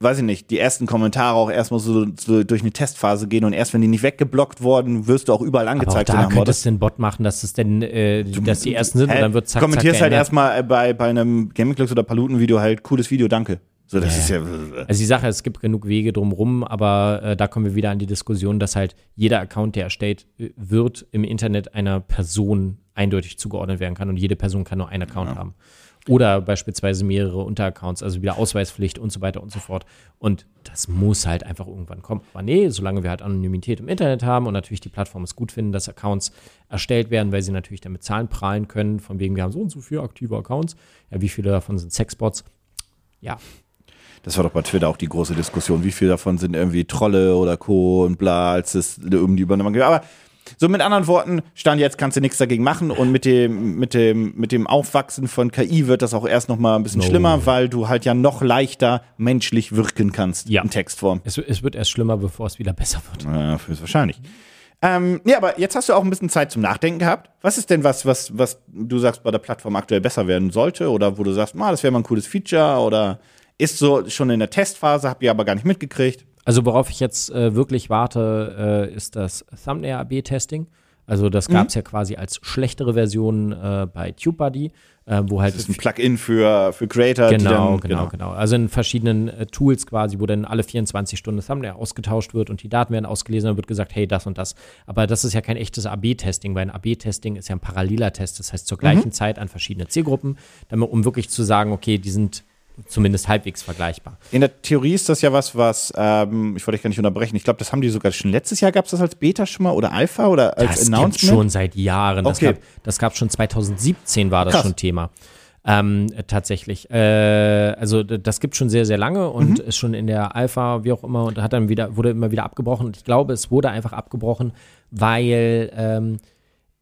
weiß ich nicht, die ersten Kommentare auch erstmal so, so durch eine Testphase gehen und erst wenn die nicht weggeblockt wurden, wirst du auch überall Aber auch angezeigt. da könnte es den Bot machen, dass es denn, äh, dass die ersten sind Hä? und dann wird zack, Kommentierst zack halt erstmal äh, bei, bei einem Gaming Clubs oder Paluten-Video halt cooles Video, danke. So, das Ja, ist ja. Also die Sache, es gibt genug Wege drumrum, aber äh, da kommen wir wieder an die Diskussion, dass halt jeder Account, der erstellt äh, wird, im Internet einer Person eindeutig zugeordnet werden kann und jede Person kann nur einen Account haben. Oder beispielsweise mehrere Unteraccounts, also wieder Ausweispflicht und so weiter und so fort. Und das muss halt einfach irgendwann kommen. Aber nee, solange wir halt Anonymität im Internet haben und natürlich die Plattform es gut finden, dass Accounts erstellt werden, weil sie natürlich damit Zahlen prahlen können, von wegen wir haben so und so viele aktive Accounts. Ja, wie viele davon sind Sexbots? Ja, Das war doch bei Twitter auch die große Diskussion. Wie viele davon sind irgendwie Trolle oder Co. und bla, als es um die Übernahme geht. Aber so mit anderen Worten, Stand jetzt kannst du nichts dagegen machen und mit dem, mit dem, mit dem Aufwachsen von KI wird das auch erst noch mal ein bisschen No. schlimmer, weil du halt ja noch leichter menschlich wirken kannst Ja. in Textform. es, es wird erst schlimmer, bevor es wieder besser wird. Ja, höchstwahrscheinlich. Ähm, ja, aber jetzt hast du auch ein bisschen Zeit zum Nachdenken gehabt. Was ist denn was, was, was du sagst, bei der Plattform aktuell besser werden sollte? Oder wo du sagst, ah, das wäre mal ein cooles Feature oder ist so schon in der Testphase, habt ihr aber gar nicht mitgekriegt? Also worauf ich jetzt äh, wirklich warte, äh, ist das Thumbnail-AB-Testing. Also das gab es ja quasi als schlechtere Version äh, bei TubeBuddy, äh, wo halt Das ist ein Plugin für, für Creator. Genau, dann, genau, genau. Also in verschiedenen äh, Tools quasi, wo dann alle 24 Stunden Thumbnail ausgetauscht wird und die Daten werden ausgelesen, dann wird gesagt, hey, das und das. Aber das ist ja kein echtes AB-Testing, weil ein AB-Testing ist ja ein paralleler Test, das heißt zur gleichen Zeit an verschiedene Zielgruppen, damit, um wirklich zu sagen, okay, die sind zumindest halbwegs vergleichbar. In der Theorie ist das ja was, was, ähm, ich wollte dich gar nicht unterbrechen, ich glaube, das haben die sogar schon letztes Jahr, gab es das als Beta schon mal oder Alpha oder als Das Announcement? schon seit Jahren. Das, Okay. gab, das gab schon 2017 war das Krass. schon Thema. Ähm, äh, tatsächlich. Äh, also das gibt schon sehr, sehr lange und Mhm. ist schon in der Alpha, wie auch immer, und hat dann wieder, wurde immer wieder abgebrochen. Und ich glaube, es wurde einfach abgebrochen, weil ähm,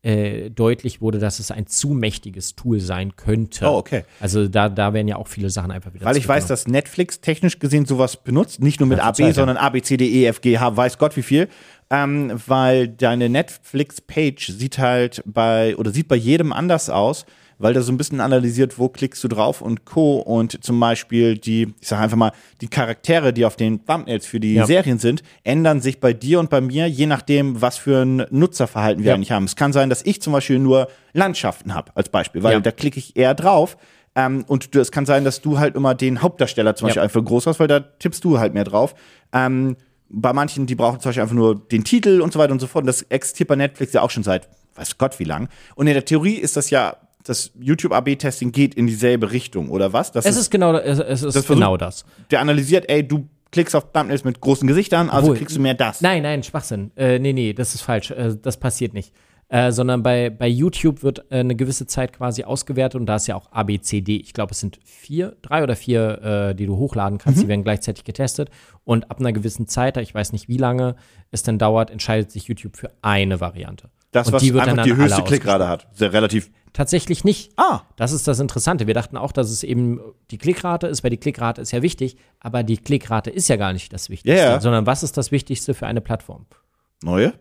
äh, deutlich wurde, dass es ein zu mächtiges Tool sein könnte. Oh, okay. Also da, da werden ja auch viele Sachen einfach wieder Weil ich weiß, dass Netflix technisch gesehen sowas benutzt, nicht nur mit Ja, AB, sondern A, B, C, D, E, F, G, H, weiß Gott wie viel. Ähm, weil deine Netflix-Page sieht halt bei, oder sieht bei jedem anders aus, weil da so ein bisschen analysiert, wo klickst du drauf und Co. Und zum Beispiel die, ich sage einfach mal, die Charaktere, die auf den Thumbnails für die Ja. Serien sind, ändern sich bei dir und bei mir, je nachdem, was für ein Nutzerverhalten wir Ja. eigentlich haben. Es kann sein, dass ich zum Beispiel nur Landschaften habe, als Beispiel, weil Ja. da klicke ich eher drauf. Ähm, und es kann sein, dass du halt immer den Hauptdarsteller zum. Beispiel einfach groß hast, weil da tippst du halt mehr drauf. Ähm, bei manchen, die brauchen zum Beispiel einfach nur den Titel und so weiter und so fort. Und das existiert bei Netflix ja auch schon seit weiß Gott wie lang. Und in der Theorie ist das ja, das YouTube-AB-Testing geht in dieselbe Richtung, oder was? Das Es ist genau, es, es ist Das versucht- genau das. der analysiert, ey, du klickst auf Thumbnails mit großen Gesichtern, also Obwohl- kriegst du mehr das. Nein, nein, Schwachsinn. Äh, nee, nee, das ist falsch. Äh, das passiert nicht. Äh, sondern bei, bei YouTube wird äh, eine gewisse Zeit quasi ausgewertet und da ist ja auch ABCD. Ich glaube, es sind vier, drei oder vier, äh, die du hochladen kannst. Mhm. Die werden gleichzeitig getestet. Und ab einer gewissen Zeit, ich weiß nicht, wie lange es denn dauert, entscheidet sich YouTube für eine Variante. Das, und was die wird einfach dann die höchste Klickrate hat. Sehr relativ. Tatsächlich nicht. Ah. Das ist das Interessante. Wir dachten auch, dass es eben die Klickrate ist, weil die Klickrate ist ja wichtig, aber die Klickrate ist ja gar nicht das Wichtigste, ja. sondern was ist das Wichtigste für eine Plattform? Neue?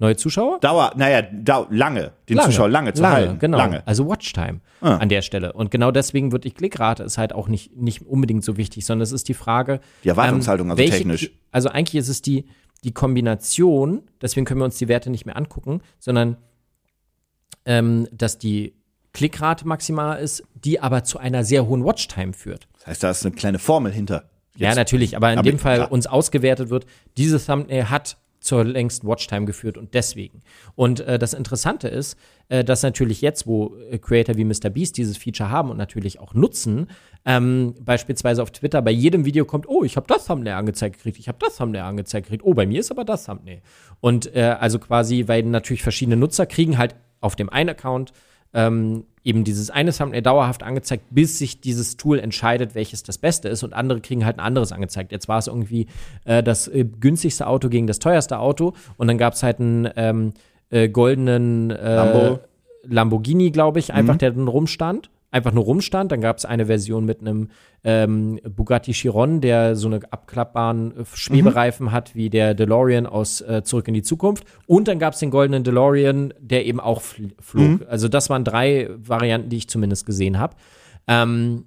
Neue Zuschauer? Dauer, naja, dau lange. Den Zuschauer lange zu halten. Genau. Lange. Also Watchtime Ah. an der Stelle. Und genau deswegen wird die Klickrate ist halt auch nicht, nicht unbedingt so wichtig, sondern es ist die Frage. Die Erwartungshaltung, also welche technisch. Also eigentlich ist es die, die Kombination, deswegen können wir uns die Werte nicht mehr angucken, sondern ähm, dass die Klickrate maximal ist, die aber zu einer sehr hohen Watchtime führt. Das heißt, da ist eine kleine Formel hinter. Ja, Jetzt. natürlich, aber in Aber dem Fall klar. uns ausgewertet wird, diese Thumbnail hat zur längsten Watchtime geführt und deswegen. Und äh, das Interessante ist, äh, dass natürlich jetzt, wo äh, Creator wie MrBeast dieses Feature haben und natürlich auch nutzen, ähm, beispielsweise auf Twitter bei jedem Video kommt, oh, ich habe das Thumbnail angezeigt gekriegt, ich habe das Thumbnail angezeigt gekriegt, oh, bei mir ist aber das Thumbnail. Und äh, also quasi, weil natürlich verschiedene Nutzer kriegen halt auf dem einen Account ähm, eben dieses eine Thumbnail dauerhaft angezeigt, bis sich dieses Tool entscheidet, welches das Beste ist und andere kriegen halt ein anderes angezeigt. Jetzt war es irgendwie äh, das äh, günstigste Auto gegen das teuerste Auto und dann gab es halt ein ähm, äh, goldenen äh, Lambo. Lamborghini, glaube ich, Mhm. einfach der dann rumstand. Einfach nur rumstand. Dann gab es eine Version mit einem ähm, Bugatti Chiron, der so eine abklappbaren äh, Schwebereifen hat, wie der DeLorean aus äh, Zurück in die Zukunft. Und dann gab es den goldenen DeLorean, der eben auch fl flog. Also das waren drei Varianten, die ich zumindest gesehen habe. Ähm,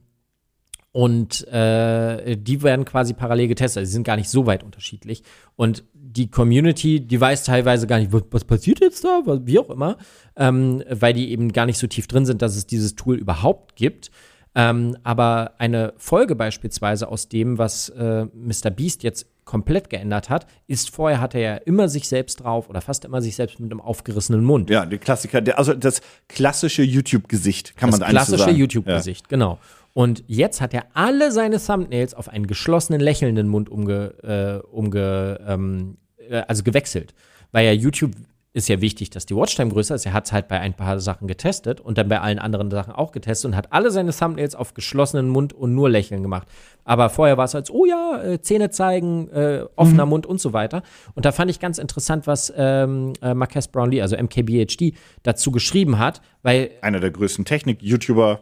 und äh, die werden quasi parallel getestet. Also, die sind gar nicht so weit unterschiedlich. Und die Community, die weiß teilweise gar nicht, was, passiert jetzt da, wie auch immer, ähm, weil die eben gar nicht so tief drin sind, dass es dieses Tool überhaupt gibt. Ähm, aber eine Folge beispielsweise aus dem, was äh, Mr. Beast jetzt komplett geändert hat, ist vorher hatte er ja immer sich selbst drauf oder fast immer sich selbst mit einem aufgerissenen Mund. Ja, der Klassiker, der, also das klassische YouTube-Gesicht, kann Das man eigentlich so klassische sagen. YouTube-Gesicht, genau. Und jetzt hat er alle seine Thumbnails auf einen geschlossenen, lächelnden Mund umge, äh, umge ähm, äh, also gewechselt. Weil ja YouTube ist ja wichtig, dass die Watchtime größer ist. Er hat es halt bei ein paar Sachen getestet und dann bei allen anderen Sachen auch getestet und hat alle seine Thumbnails auf geschlossenen Mund und nur Lächeln gemacht. Aber vorher war es als, oh ja, äh, Zähne zeigen, äh, offener Mhm. Mund und so weiter. Und da fand ich ganz interessant, was ähm, äh, Marques Brownlee, also MKBHD, dazu geschrieben hat, weil Einer der größten Technik-YouTuber.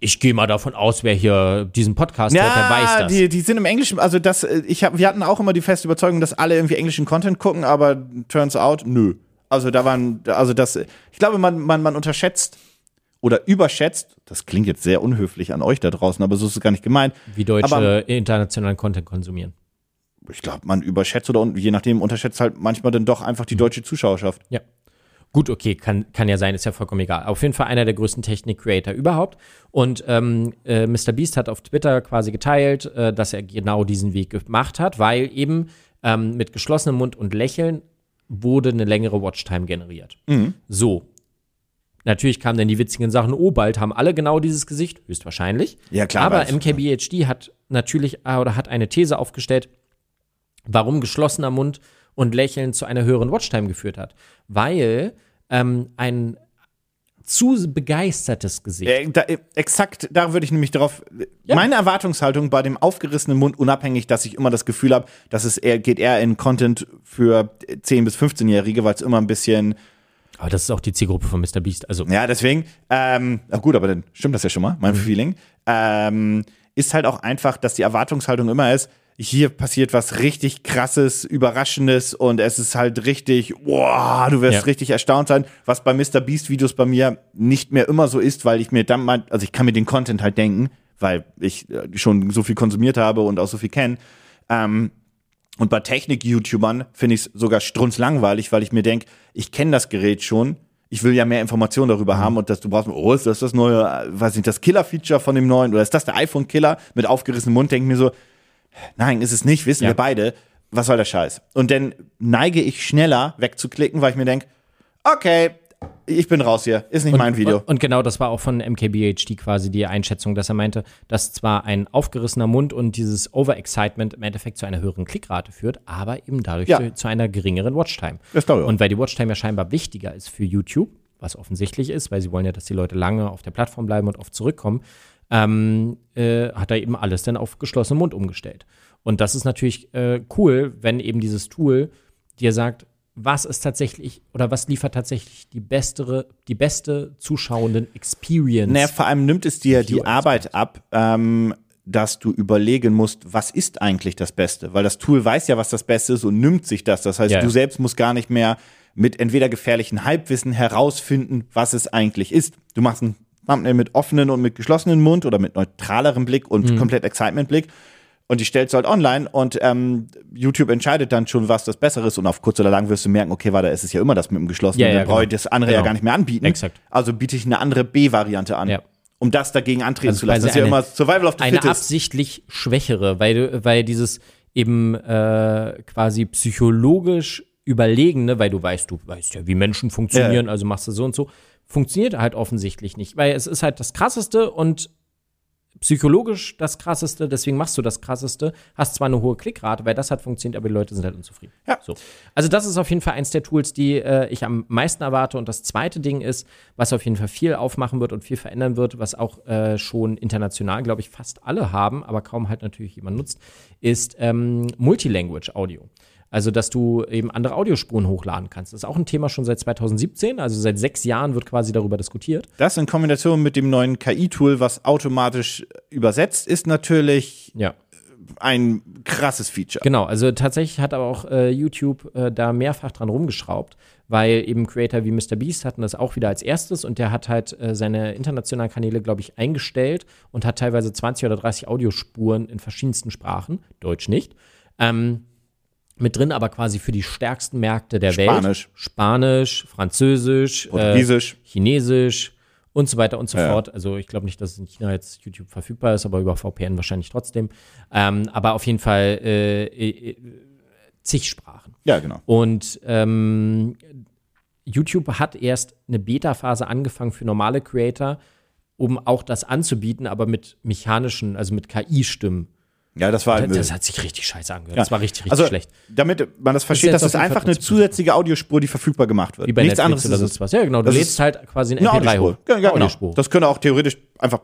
Ich gehe mal davon aus, wer hier diesen Podcast hört, der weiß das. Die, die sind im Englischen, also das, äh, ich hab, wir hatten auch immer die feste Überzeugung, dass alle irgendwie englischen Content gucken, aber turns out, nö. Also da waren, also das, ich glaube, man, man, man unterschätzt oder überschätzt, das klingt jetzt sehr unhöflich an euch da draußen, aber so ist es gar nicht gemeint. wie Deutsche Aber- internationalen Content konsumieren. Ich glaube, man überschätzt oder je nachdem unterschätzt halt manchmal dann doch einfach die deutsche Zuschauerschaft. Ja. Gut, okay, kann, kann ja sein, ist ja vollkommen egal. Auf jeden Fall einer der größten Technik-Creator überhaupt. Und ähm, äh, Mr. Beast hat auf Twitter quasi geteilt, äh, dass er genau diesen Weg gemacht hat, weil eben ähm, mit geschlossenem Mund und Lächeln wurde eine längere Watchtime generiert. So. Natürlich kamen dann die witzigen Sachen, oh, bald haben alle genau dieses Gesicht, höchstwahrscheinlich. Ja, klar, Aber weiß. MKBHD hat natürlich äh, oder hat eine These aufgestellt, warum geschlossener Mund und Lächeln zu einer höheren Watchtime geführt hat. Weil ähm, ein zu begeistertes Gesicht. Äh, da, äh, exakt, da würde ich nämlich drauf. Meine Erwartungshaltung bei dem aufgerissenen Mund, unabhängig, dass ich immer das Gefühl habe, dass es eher, geht eher in Content für 10- bis 15-Jährige, weil es immer ein bisschen. Aber das ist auch die Zielgruppe von Mr. Beast. Also, Ja, deswegen. Ähm, ach gut, aber dann stimmt das ja schon mal, mein Feeling. Ähm, ist halt auch einfach, dass die Erwartungshaltung immer ist, hier passiert was richtig krasses, überraschendes und es ist halt richtig, wow, du wirst Ja. richtig erstaunt sein, was bei Mr. Beast Videos bei mir nicht mehr immer so ist, weil ich mir dann mal, also ich kann mir den Content halt denken, weil ich äh, schon so viel konsumiert habe und auch so viel kenne. Ähm, und bei Technik-YouTubern finde ich es sogar strunzlangweilig, weil ich mir denke, ich kenne das Gerät schon. Ich will ja mehr Informationen darüber haben und dass du brauchst, oh, ist das das neue, äh, weiß nicht, das Killer-Feature von dem neuen oder ist das der iPhone-Killer mit aufgerissenem Mund? Denke mir so, nein, ist es nicht, wissen Ja. wir beide. Was soll der Scheiß? Und dann neige ich schneller wegzuklicken, weil ich mir denke, okay, ich bin raus hier, ist nicht mein Video. Und, und genau das war auch von MKBHD quasi die Einschätzung, dass er meinte, dass zwar ein aufgerissener Mund und dieses Overexcitement im Endeffekt zu einer höheren Klickrate führt, aber eben dadurch Ja. zu, zu einer geringeren Watchtime. Das glaube ich auch. Und weil die Watchtime ja scheinbar wichtiger ist für YouTube, was offensichtlich ist, weil sie wollen ja, dass die Leute lange auf der Plattform bleiben und oft zurückkommen, ähm, äh, hat er eben alles dann auf geschlossenen Mund umgestellt. Und das ist natürlich äh, cool, wenn eben dieses Tool dir sagt, was ist tatsächlich oder was liefert tatsächlich die bessere, die beste zuschauenden Experience. Naja, vor allem nimmt es dir die Arbeit ab, ähm, dass du überlegen musst, was ist eigentlich das Beste? Weil das Tool weiß ja, was das Beste ist und nimmt sich das. Das heißt, Ja, du selbst musst gar nicht mehr mit entweder gefährlichen Halbwissen herausfinden, was es eigentlich ist. Du machst ein Thumbnail mit offenen und mit geschlossenem Mund oder mit neutralerem Blick und Mhm. komplett Excitement-Blick. Und die stellst du halt online und ähm, YouTube entscheidet dann schon, was das Bessere ist. Und auf kurz oder lang wirst du merken, okay, warte, es ist ja immer das mit dem geschlossenen, Ja, ja, dann brauche ich genau. das andere ja Genau. gar nicht mehr anbieten. Exakt. Also biete ich eine andere B-Variante an Ja. um das dagegen antreten Also zu lassen. Das ist ja immer Survival of the eine Fittest. absichtlich schwächere, weil, du- weil dieses eben äh, quasi psychologisch überlegene, weil du weißt, du weißt ja, wie Menschen funktionieren, also machst du so und so, funktioniert halt offensichtlich nicht, weil es ist halt das Krasseste und psychologisch das Krasseste, deswegen machst du das Krasseste, hast zwar eine hohe Klickrate, weil das hat funktioniert, aber die Leute sind halt unzufrieden. Ja. So. Also das ist auf jeden Fall eins der Tools, die äh, ich am meisten erwarte. Und das zweite Ding ist, was auf jeden Fall viel aufmachen wird und viel verändern wird, was auch äh, schon international, glaube ich, fast alle haben, aber kaum halt natürlich jemand nutzt, ist ähm, Multilanguage Audio. Also, dass du eben andere Audiospuren hochladen kannst. Das ist auch ein Thema schon seit 2017. Also seit sechs Jahren wird quasi darüber diskutiert. Das in Kombination mit dem neuen KI-Tool, was automatisch übersetzt, ist natürlich Ja. ein krasses Feature. Genau, also tatsächlich hat aber auch äh, YouTube äh, da mehrfach dran rumgeschraubt, weil eben Creator wie MrBeast hatten das auch wieder als erstes und der hat halt äh, seine internationalen Kanäle, glaube ich, eingestellt und hat teilweise 20 oder 30 Audiospuren in verschiedensten Sprachen, Deutsch nicht, ähm, mit drin, aber quasi für die stärksten Märkte der Welt. Spanisch. Spanisch, Französisch, Portugiesisch. Äh, Chinesisch und so weiter und so Ja. fort. Also ich glaube nicht, dass es in China jetzt YouTube verfügbar ist, aber über VPN wahrscheinlich trotzdem. Ähm, aber auf jeden Fall äh, äh, zig Sprachen. Ja, genau. Und ähm, YouTube hat erst eine Beta-Phase angefangen für normale Creator, um auch das anzubieten, aber mit mechanischen, also mit KI-Stimmen. Ja, das war halt Das, das hat sich richtig scheiße angehört. Ja. Das war richtig, richtig also, schlecht. Damit man das versteht, das ist auf jeden einfach eine zusätzliche Audiospur, die verfügbar gemacht wird. Wie bei Nichts Netflix anderes oder ist was. Ja, genau. Du Das lädst ist halt quasi ein Eine MP3 Audiospur. hoch. Ja, genau. Audiospur. Das könnte auch theoretisch einfach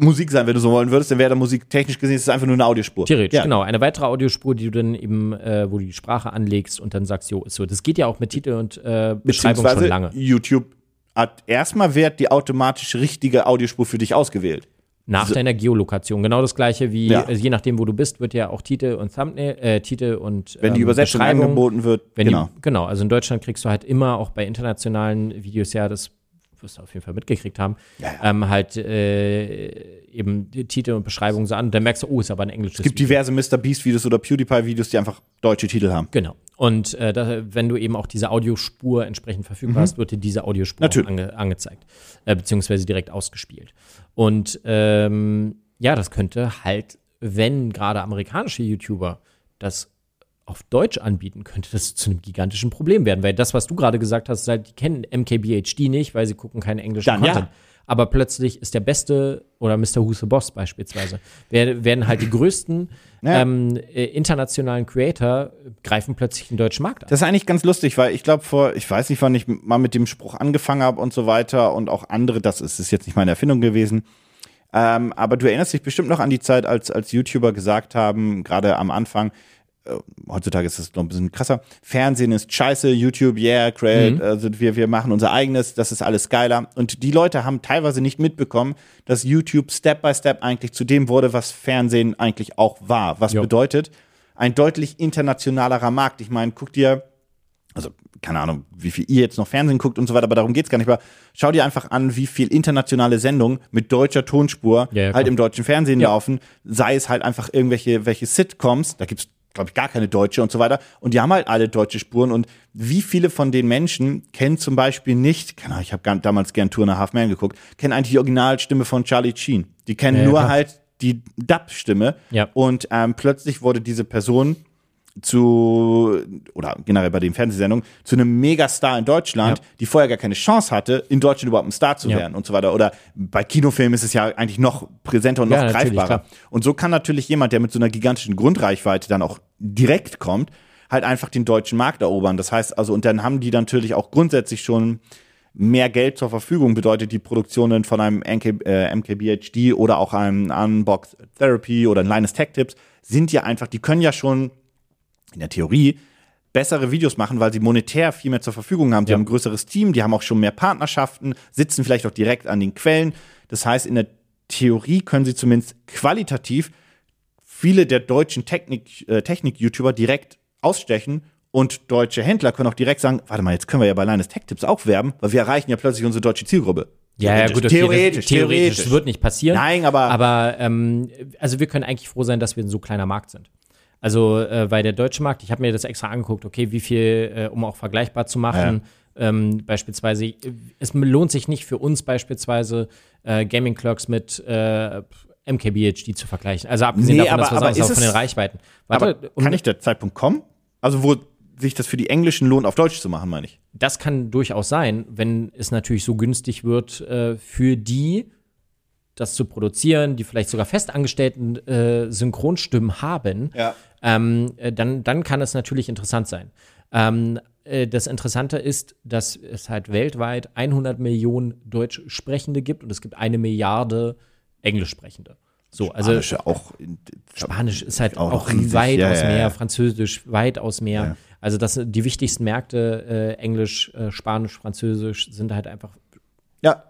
Musik sein, wenn du so wollen würdest, dann wäre da Musik technisch gesehen, ist es einfach nur eine Audiospur. Theoretisch, ja. genau. Eine weitere Audiospur, die du dann eben, äh, wo du die Sprache anlegst und dann sagst, jo, ist so. Das geht ja auch mit Titel und äh, Beschreibung schon lange. YouTube hat erstmal wird die automatisch richtige Audiospur für dich ausgewählt. Nach deiner Geolokation. Genau das gleiche wie, Ja. äh, je nachdem, wo du bist, wird ja auch Titel und Thumbnail, äh, Titel und Wenn die ähm, Übersetzung angeboten wird, genau. Die, genau, also in Deutschland kriegst du halt immer, auch bei internationalen Videos, ja, das wirst du auf jeden Fall mitgekriegt haben, Ja, ja. Ähm, halt äh, eben Titel und Beschreibung so an. Dann merkst du, oh, ist aber ein englisches Es gibt Video. diverse Mr. Beast-Videos oder PewDiePie-Videos, die einfach deutsche Titel haben. Genau. Und äh, da, wenn du eben auch diese Audiospur entsprechend verfügbar hast, wird dir diese Audiospur Mhm. Ange, angezeigt, äh, beziehungsweise direkt ausgespielt. Und ähm, ja, das könnte halt, wenn gerade amerikanische YouTuber das auf Deutsch anbieten, könnte das zu einem gigantischen Problem werden, weil das, was du gerade gesagt hast, halt, die kennen MKBHD nicht, weil sie gucken keinen englischen Dann ja. Aber plötzlich ist der beste oder Mr. Who's the Boss beispielsweise, wer- werden halt die größten Ja. ähm, äh, internationalen Creator greifen plötzlich den deutschen Markt an. Das ist eigentlich ganz lustig, weil ich glaube vor, ich weiß nicht, wann ich mal mit dem Spruch angefangen habe und so weiter und auch andere, das ist, ist jetzt nicht meine Erfindung gewesen. Ähm, aber du erinnerst dich bestimmt noch an die Zeit, als, als YouTuber gesagt haben, gerade am Anfang, heutzutage ist das noch ein bisschen krasser, Fernsehen ist scheiße, YouTube, yeah, great, also wir, wir machen unser eigenes, das ist alles geiler. Und die Leute haben teilweise nicht mitbekommen, dass YouTube Step by Step eigentlich zu dem wurde, was Fernsehen eigentlich auch war. Was Jo. bedeutet, ein deutlich internationalerer Markt. Ich meine, guck dir also keine Ahnung, wie viel ihr jetzt noch Fernsehen guckt und so weiter, aber darum geht's gar nicht. Aber schau dir einfach an, wie viel internationale Sendungen mit deutscher Tonspur Ja, ja, halt im deutschen Fernsehen Ja. laufen, sei es halt einfach irgendwelche welche Sitcoms, da gibt's glaube ich gar keine deutsche und so weiter und die haben halt alle deutsche Spuren und wie viele von den Menschen kennen zum Beispiel nicht, keine Ahnung, ich habe damals gern Tour nach Half Man geguckt, kennen eigentlich die Originalstimme von Charlie Sheen. Die kennen Ja, ja, nur klar. halt die Dub-Stimme Ja. und ähm, plötzlich wurde diese Person zu, oder generell bei den Fernsehsendungen, zu einem Megastar in Deutschland, Ja. die vorher gar keine Chance hatte, in Deutschland überhaupt ein Star zu Ja. werden und so weiter. Oder bei Kinofilmen ist es ja eigentlich noch präsenter und noch Ja, greifbarer. Und so kann natürlich jemand, der mit so einer gigantischen Grundreichweite dann auch direkt kommt, halt einfach den deutschen Markt erobern. Das heißt also, und dann haben die natürlich auch grundsätzlich schon mehr Geld zur Verfügung, bedeutet die Produktionen von einem MK, äh, MKBHD oder auch einem Unbox Therapy oder ein Linus Tech Tips sind ja einfach, die können ja schon in der Theorie bessere Videos machen, weil sie monetär viel mehr zur Verfügung haben. Die Ja. haben ein größeres Team, die haben auch schon mehr Partnerschaften, sitzen vielleicht auch direkt an den Quellen. Das heißt, in der Theorie können sie zumindest qualitativ viele der deutschen Technik, äh, Technik-YouTuber direkt ausstechen und deutsche Händler können auch direkt sagen, warte mal, jetzt können wir ja bei Linus Tech Tips auch werben, weil wir erreichen ja plötzlich unsere deutsche Zielgruppe. Ja, ja, gut, okay, theoretisch, das, theoretisch. Das wird nicht passieren. Nein, aber- Aber, ähm, also wir können eigentlich froh sein, dass wir ein so kleiner Markt sind. Also, äh, weil der deutsche Markt, ich habe mir das extra angeguckt, okay, wie viel, äh, um auch vergleichbar zu machen, ähm, beispielsweise, äh, es lohnt sich nicht für uns beispielsweise äh, Gaming Clerks mit äh, MKBHD zu vergleichen. Also abgesehen Nee, davon, aber- dass wir sagen, von den Reichweiten. Warte, kann nicht der Zeitpunkt kommen? Also wo sich das für die Englischen lohnt, auf Deutsch zu machen, meine ich. das kann durchaus sein, wenn es natürlich so günstig wird äh, für die, das zu produzieren, die vielleicht sogar festangestellten äh, Synchronstimmen haben, Ja. Ähm, äh, dann, dann kann es natürlich interessant sein. Ähm, äh, das Interessante ist, dass es halt weltweit 100 Millionen Deutschsprechende gibt und es gibt eine Milliarde Englischsprechende. So, also Spanische auch. in- Spanisch ist halt Auch auch, riesig, weit ja, aus ja. Französisch weit aus Meer. Ja. Also das die wichtigsten Märkte, äh, Englisch, äh, Spanisch, Französisch, sind halt einfach Ja,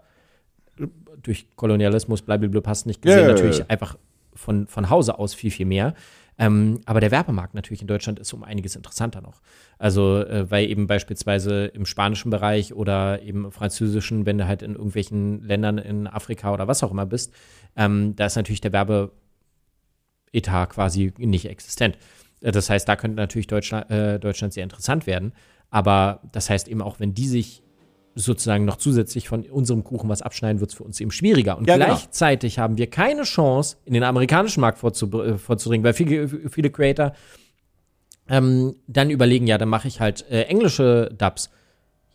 durch Kolonialismus, blablabla, passt nicht gesehen, natürlich einfach von, von Hause aus viel, viel mehr. Ähm, aber der Werbemarkt natürlich in Deutschland ist um einiges interessanter noch. Also, äh, weil eben beispielsweise im spanischen Bereich oder eben im französischen, wenn du halt in irgendwelchen Ländern in Afrika oder was auch immer bist, ähm, da ist natürlich der Werbeetat quasi nicht existent. Äh, Das heißt, da könnte natürlich Deutschland, äh, Deutschland sehr interessant werden. Aber das heißt eben auch, wenn die sich sozusagen noch zusätzlich von unserem Kuchen was abschneiden, wird es für uns eben schwieriger. Und Ja, genau. gleichzeitig haben wir keine Chance, in den amerikanischen Markt äh, vorzudringen, weil viele, viele Creator ähm, dann überlegen, ja, dann mache ich halt äh, englische Dubs.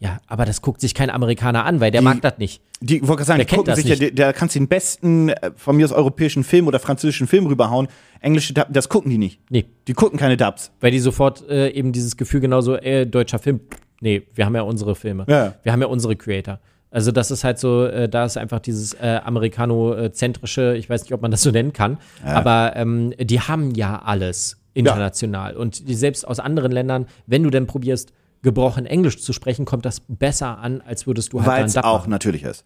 Ja, aber das guckt sich kein Amerikaner an, weil der Die- mag das nicht. Die, wollte gerade sagen, die kennt gucken das sich ja, nicht? da kannst du den besten, äh, von mir aus europäischen Film oder französischen Film rüberhauen. Englische Dub, das gucken die nicht. Nee, Die gucken keine Dubs. weil die sofort äh, eben dieses Gefühl genauso, äh, deutscher Film, nee, wir haben ja unsere Filme. Ja. Wir haben ja unsere Creator. Also das ist halt so, äh, da ist einfach dieses äh, amerikanozentrische, ich weiß nicht, ob man das so nennen kann, aber ähm, die haben ja alles international. Und die selbst aus anderen Ländern, wenn du denn probierst, gebrochen Englisch zu sprechen, kommt das besser an, als würdest du halt Weil es auch machen. natürlich ist.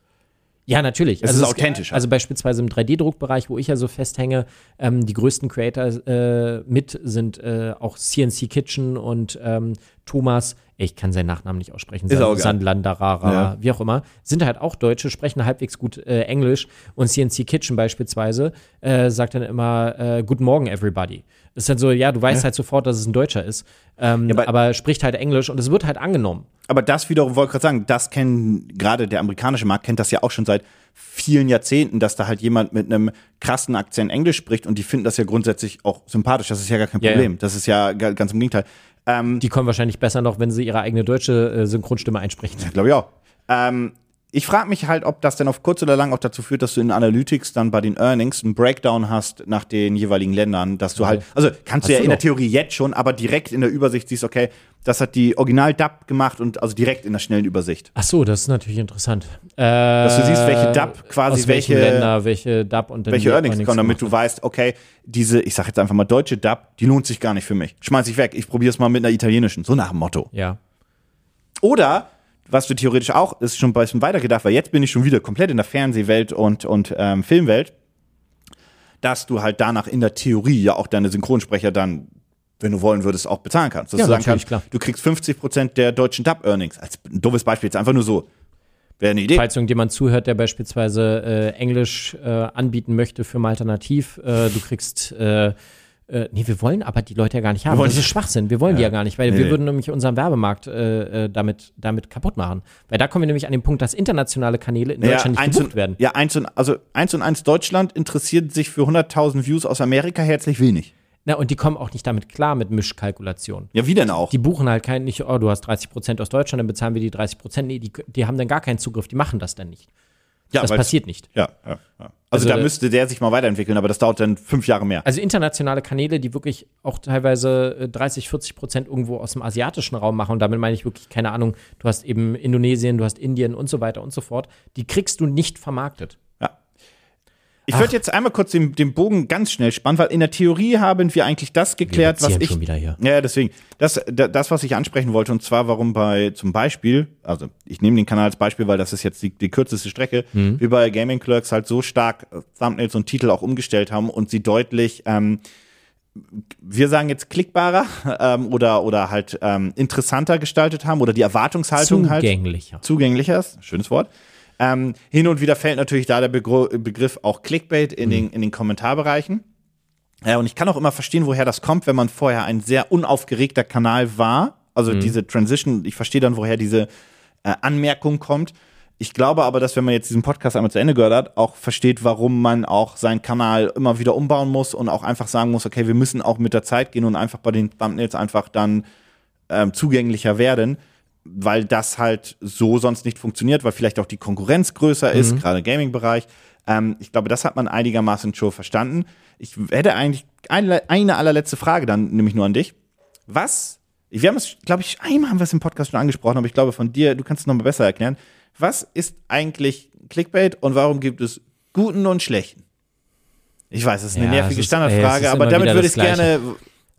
Ja, natürlich. Es ist authentisch. Also beispielsweise im 3D-Druckbereich, wo ich ja so festhänge, ähm, die größten Creator äh, mit sind äh, auch CNC Kitchen und ähm, Thomas, ich kann seinen Nachnamen nicht aussprechen, San. Sandlandarara, Ja. wie auch immer, sind halt auch Deutsche, sprechen halbwegs gut äh, Englisch und CNC Kitchen beispielsweise äh, sagt dann immer äh, Guten Morgen, everybody. Das ist dann so, ja, du weißt halt sofort, dass es ein Deutscher ist, ähm, aber- aber, spricht halt Englisch und es wird halt angenommen. Aber das wiederum, wollte ich gerade sagen, das kennen, gerade der amerikanische Markt kennt das ja auch schon seit vielen Jahrzehnten, dass da halt jemand mit einem krassen Akzent Englisch spricht und die finden das ja grundsätzlich auch sympathisch. Das ist ja gar kein Ja, ja. Problem. Das ist ja ga- ganz im Gegenteil. Ähm, Die kommen wahrscheinlich besser noch, wenn sie ihre eigene deutsche äh, Synchronstimme einsprechen. Glaube ich auch. Ähm, ich frage mich halt, ob das denn auf kurz oder lang auch dazu führt, dass du in Analytics dann bei den Earnings einen Breakdown hast nach den jeweiligen Ländern, dass du halt, also kannst du Hast ja du in der. Theorie jetzt schon, aber direkt in der Übersicht siehst, okay, das hat die Original-Dub gemacht und also direkt in der schnellen Übersicht. Ach so, das ist natürlich interessant. Äh, Dass du siehst, welche DAP quasi aus welche- Länder, welche DAP und dann welche die Earnings kommen, damit du weißt, okay, diese, ich sag jetzt einfach mal deutsche Dub, die lohnt sich gar nicht für mich. Schmeiß ich weg, ich probiere es mal mit einer italienischen, so nach dem Motto. Ja. Oder, was du theoretisch auch, ist schon ein bisschen weiter gedacht, weil jetzt bin ich schon wieder komplett in der Fernsehwelt und, und ähm, Filmwelt, dass du halt danach in der Theorie ja auch deine Synchronsprecher dann, wenn du wollen würdest, auch bezahlen kannst. Dass Ja, du sagen natürlich, kannst, klar. du kriegst 50% der deutschen Dub-Earnings. Als ein doofes Beispiel, jetzt einfach nur so. Wäre eine Idee. Falls irgendjemand zuhört, der beispielsweise äh, Englisch äh, anbieten möchte für mal Alternativ, äh, du kriegst äh, nee, wir wollen aber die Leute ja gar nicht haben. Das ist Schwachsinn. Wir wollen die ja gar nicht, weil Nee, wir nee. würden nämlich unseren Werbemarkt äh, äh, damit, damit kaputt machen. Weil da kommen wir nämlich an den Punkt, dass internationale Kanäle in Deutschland nicht gebucht und, werden. Ja, eins und, also eins und eins Deutschland interessiert sich für 100.000 Views aus Amerika herzlich wenig. Na, und die kommen auch nicht damit klar mit Mischkalkulation. Ja, wie denn auch? Die buchen halt kein, nicht, oh, du hast 30 Prozent aus Deutschland, dann bezahlen wir die 30 Prozent. Nee, die, die haben dann gar keinen Zugriff, die machen das dann nicht. ja, das passiert nicht. Ja, ja, ja. Also, Also, da äh, müsste der sich mal weiterentwickeln, aber das dauert dann fünf Jahre mehr. Also internationale Kanäle, die wirklich auch teilweise äh, 30, 40 Prozent irgendwo aus dem asiatischen Raum machen. Und damit meine ich wirklich, keine Ahnung, du hast eben Indonesien, du hast Indien und so weiter und so fort. Die kriegst du nicht vermarktet. Ich würde jetzt einmal kurz den, den Bogen ganz schnell spannen, weil in der Theorie haben wir eigentlich das geklärt, was ich. schon wieder hier. Ja, deswegen. Das, da- das, was ich ansprechen wollte, und zwar, warum bei zum Beispiel, also ich nehme den Kanal als Beispiel, weil das ist jetzt die, die kürzeste Strecke, Mhm. wir bei Gaming Clerks halt so stark äh, Thumbnails und Titel auch umgestellt haben und sie deutlich, ähm, wir sagen jetzt klickbarer ähm, oder, oder halt ähm, interessanter gestaltet haben oder die Erwartungshaltung halt Zugänglicher. zugänglicher ist, schönes Wort. Ähm, hin und wieder fällt natürlich da der Begr Begriff auch Clickbait in, den, in den Kommentarbereichen. Ja, und ich kann auch immer verstehen, woher das kommt, wenn man vorher ein sehr unaufgeregter Kanal war. Also diese Transition, ich verstehe dann, woher diese äh, Anmerkung kommt. Ich glaube aber, dass wenn man jetzt diesen Podcast einmal zu Ende gehört hat, auch versteht, warum man auch seinen Kanal immer wieder umbauen muss und auch einfach sagen muss, okay, wir müssen auch mit der Zeit gehen und einfach bei den Thumbnails einfach dann ähm, zugänglicher werden, weil das halt so sonst nicht funktioniert, weil vielleicht auch die Konkurrenz größer ist, gerade im Gaming-Bereich. Ähm, ich glaube, das hat man einigermaßen schon verstanden. Ich hätte eigentlich eine, eine allerletzte Frage dann nämlich nur an dich. Was, wir haben es, glaube ich, einmal haben wir es im Podcast schon angesprochen, aber ich glaube von dir, du kannst es nochmal besser erklären. Was ist eigentlich Clickbait und warum gibt es guten und schlechten? Ich weiß, das ist eine Ja, nervige ist- ey, Standardfrage, ist aber damit würde ich es gerne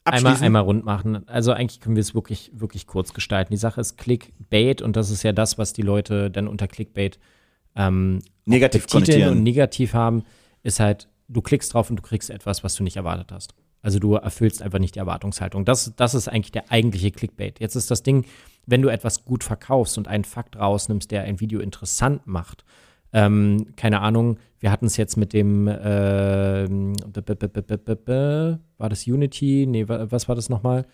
Einmal, einmal rund machen. Also eigentlich können wir es wirklich, wirklich kurz gestalten. Die Sache ist Clickbait und das ist ja das, was die Leute dann unter Clickbait ähm, Negativ betiteln und negativ haben, ist halt, du klickst drauf und du kriegst etwas, was du nicht erwartet hast. Also du erfüllst einfach nicht die Erwartungshaltung. Das, das ist eigentlich der eigentliche Clickbait. Jetzt ist das Ding, wenn du etwas gut verkaufst und einen Fakt rausnimmst, der ein Video interessant macht, ähm, keine Ahnung, wir hatten es jetzt mit dem, b- war das Unity? Nee, wa- was war das nochmal?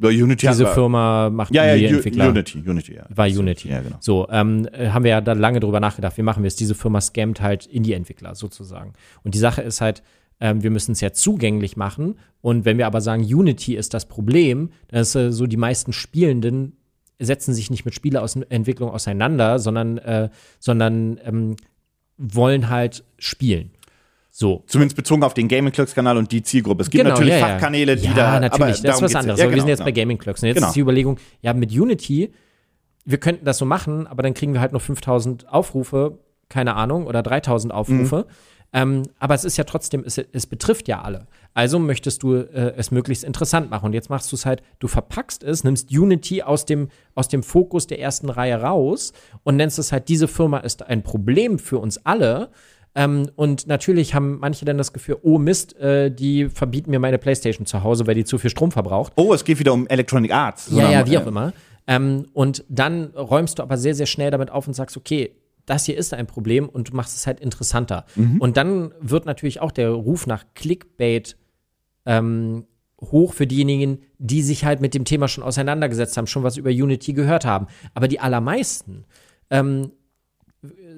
Ja, Unity Diese hat- Firma macht Ja, ja, die U- Entwickler. Unity, Unity, ja. War Unity. Ja, genau. So, ähm, äh, haben wir ja da lange drüber nachgedacht. Wie machen wir es? Diese Firma scammt halt Indie-Entwickler sozusagen. Und die Sache ist halt, ähm, wir müssen es ja zugänglich machen. Und wenn wir aber sagen, Unity ist das Problem, dann ist äh, so, die meisten Spielenden setzen sich nicht mit Spieleentwicklung auseinander, sondern, äh, sondern ähm, wollen halt spielen. So. Zumindest bezogen auf den Gaming Clerks Kanal und die Zielgruppe. Es gibt Genau, natürlich ja. Fachkanäle, die ja, da. natürlich, aber das ist was anderes. Ja, aber wir genau, sind jetzt genau. bei Gaming Clerks. Und jetzt Genau. ist die Überlegung, ja, mit Unity, wir könnten das so machen, aber dann kriegen wir halt nur 5000 Aufrufe, keine Ahnung, oder 3000 Aufrufe. Mhm. Ähm, aber es ist ja trotzdem, es, es betrifft ja alle. Also möchtest du äh, es möglichst interessant machen. Und jetzt machst du es halt, du verpackst es, nimmst Unity aus dem, aus dem Fokus der ersten Reihe raus und nennst es halt, diese Firma ist ein Problem für uns alle. Ähm, und natürlich haben manche dann das Gefühl, oh Mist, äh, die verbieten mir meine Playstation zu Hause, weil die zu viel Strom verbraucht. Oh, es geht wieder um Electronic Arts. Ja, ja, wie auch immer. Ähm, und dann räumst du aber sehr, sehr schnell damit auf und sagst, okay, das hier ist ein Problem und du machst es halt interessanter. Und dann wird natürlich auch der Ruf nach Clickbait ähm, hoch für diejenigen, die sich halt mit dem Thema schon auseinandergesetzt haben, schon was über Unity gehört haben. Aber die allermeisten ähm,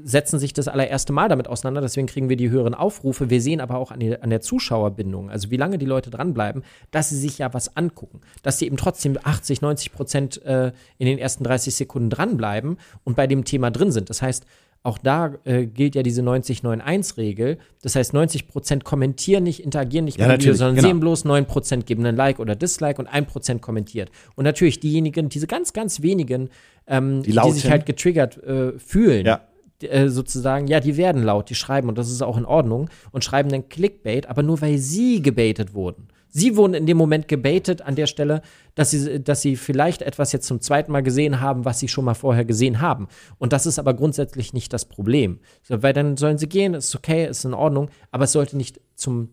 setzen sich das allererste Mal damit auseinander, deswegen kriegen wir die höheren Aufrufe. Wir sehen aber auch an, die, an der Zuschauerbindung, also wie lange die Leute dranbleiben, dass sie sich ja was angucken, dass sie eben trotzdem 80, 90 Prozent äh, in den ersten 30 Sekunden dranbleiben und bei dem Thema drin sind. Das heißt, auch da äh, gilt ja diese 90-9-1-Regel. Das heißt, 90 Prozent kommentieren nicht, interagieren nicht Ja, mit dem Video, sondern genau. sehen bloß 9 Prozent geben einen Like oder Dislike und 1 Prozent kommentiert. Und natürlich diejenigen, diese ganz, ganz wenigen, ähm, die, lauten. sich halt getriggert äh, fühlen, Ja. Äh, sozusagen, ja, die werden laut, die schreiben und das ist auch in Ordnung und schreiben dann Clickbait, aber nur weil sie gebaitet wurden. Sie wurden in dem Moment gebaitet an der Stelle, dass sie, dass sie vielleicht etwas jetzt zum zweiten Mal gesehen haben, was sie schon mal vorher gesehen haben. Und das ist aber grundsätzlich nicht das Problem. So, weil dann sollen sie gehen, ist okay, ist in Ordnung, aber es sollte nicht zum,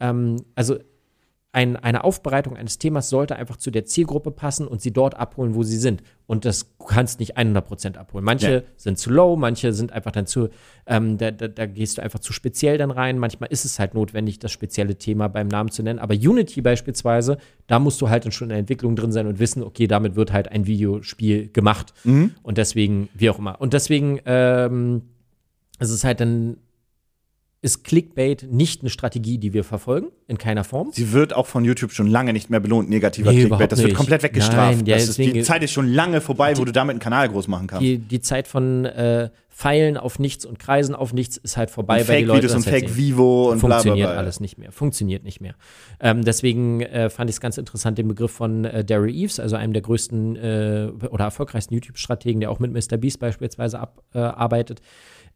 ähm, also ein, eine Aufbereitung eines Themas sollte einfach zu der Zielgruppe passen und sie dort abholen, wo sie sind. Und das du kannst nicht 100% abholen. Manche Ja. sind zu low, manche sind einfach dann zu, ähm, da, da, da gehst du einfach zu speziell dann rein. Manchmal ist es halt notwendig, das spezielle Thema beim Namen zu nennen. Aber Unity beispielsweise, da musst du halt dann schon in der Entwicklung drin sein und wissen, okay, damit wird halt ein Videospiel gemacht. Und deswegen, wie auch immer. Und deswegen ähm, ist es halt dann ist Clickbait nicht eine Strategie, die wir verfolgen, in keiner Form. Sie wird auch von YouTube schon lange nicht mehr belohnt, negativer Nee, Clickbait. Das wird komplett weggestraft. Nein, ja, ist, die Zeit ist schon lange vorbei, wo du damit einen Kanal groß machen kannst. Die, die Zeit von äh, Pfeilen auf nichts und Kreisen auf nichts ist halt vorbei, weil die Leute Fake-Videos und halt sehen. Fake-Vivo und bla bla Funktioniert bla. alles nicht mehr. Funktioniert nicht mehr. Ähm, deswegen äh, fand ich es ganz interessant, den Begriff von äh, Daryl Eves, also einem der größten äh, oder erfolgreichsten YouTube-Strategen, der auch mit Mr. Beast beispielsweise abarbeitet. Äh, arbeitet.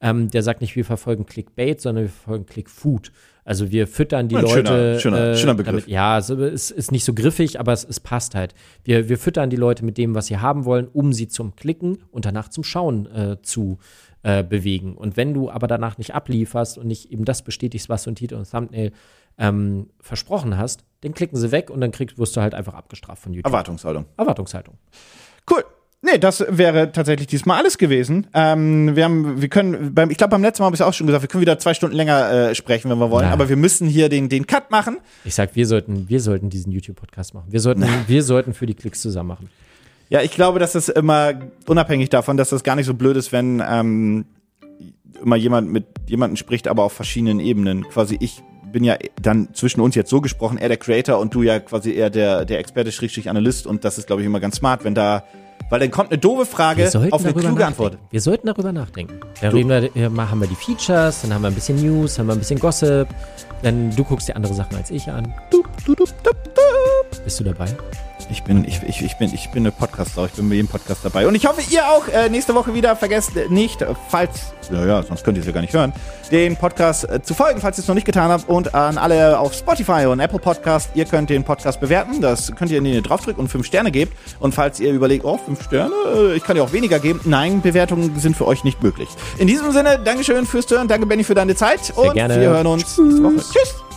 Ähm, der sagt nicht, wir verfolgen Clickbait, sondern wir verfolgen Clickfood. Also wir füttern die Ja, Leute. schöner- schöner- äh, schöner Begriff. Damit, ja, es ist, ist nicht so griffig, aber es, es passt halt. Wir, wir füttern die Leute mit dem, was sie haben wollen, um sie zum Klicken und danach zum Schauen äh, zu äh, bewegen. Und wenn du aber danach nicht ablieferst und nicht eben das bestätigst, was du in Titel und Thumbnail ähm, versprochen hast, dann klicken sie weg und dann kriegst, wirst du halt einfach abgestraft von YouTube. Erwartungshaltung. Erwartungshaltung. Cool. Nee, das wäre tatsächlich diesmal alles gewesen. Ähm, wir haben, wir können, beim, ich glaube, beim letzten Mal habe ich auch schon gesagt, wir können wieder zwei Stunden länger äh, sprechen, wenn wir wollen, Ja. aber wir müssen hier den, den Cut machen. Ich sag, wir sollten, wir sollten diesen YouTube-Podcast machen. Wir sollten, wir sollten für die Klicks zusammen machen. Ja, ich glaube, dass das immer unabhängig davon, dass das gar nicht so blöd ist, wenn ähm, immer jemand mit jemandem spricht, aber auf verschiedenen Ebenen. Quasi ich bin ja dann zwischen uns jetzt so gesprochen, er der Creator und du ja quasi eher der, der Experte, Schrägstrich Analyst und das ist, glaube ich, immer ganz smart, wenn da, weil dann kommt eine doofe Frage auf eine kluge. Antwort. Wir sollten darüber nachdenken. Da reden wir, mal haben wir die Features, dann haben wir ein bisschen News, haben wir ein bisschen Gossip, dann du guckst dir andere Sachen als ich an. Dup, dup, dup, dup, dup. Bist du dabei? Ich bin, ich, ich, ich bin, ich bin eine Podcaster, ich bin bei jedem Podcast dabei. Und ich hoffe, ihr auch äh, nächste Woche wieder. Vergesst nicht, falls, naja, sonst könnt ihr es ja gar nicht hören, den Podcast äh, zu folgen, falls ihr es noch nicht getan habt. Und an alle auf Spotify und Apple Podcast, ihr könnt den Podcast bewerten. Das könnt ihr, indem ihr draufdrückt und fünf Sterne gebt. Und falls ihr überlegt, oh, fünf Sterne, äh, ich kann ja auch weniger geben. Nein, Bewertungen sind für euch nicht möglich. In diesem Sinne, Dankeschön fürs Hören, danke Benny für deine Zeit. und gerne. wir hören uns nächste Woche. Tschüss.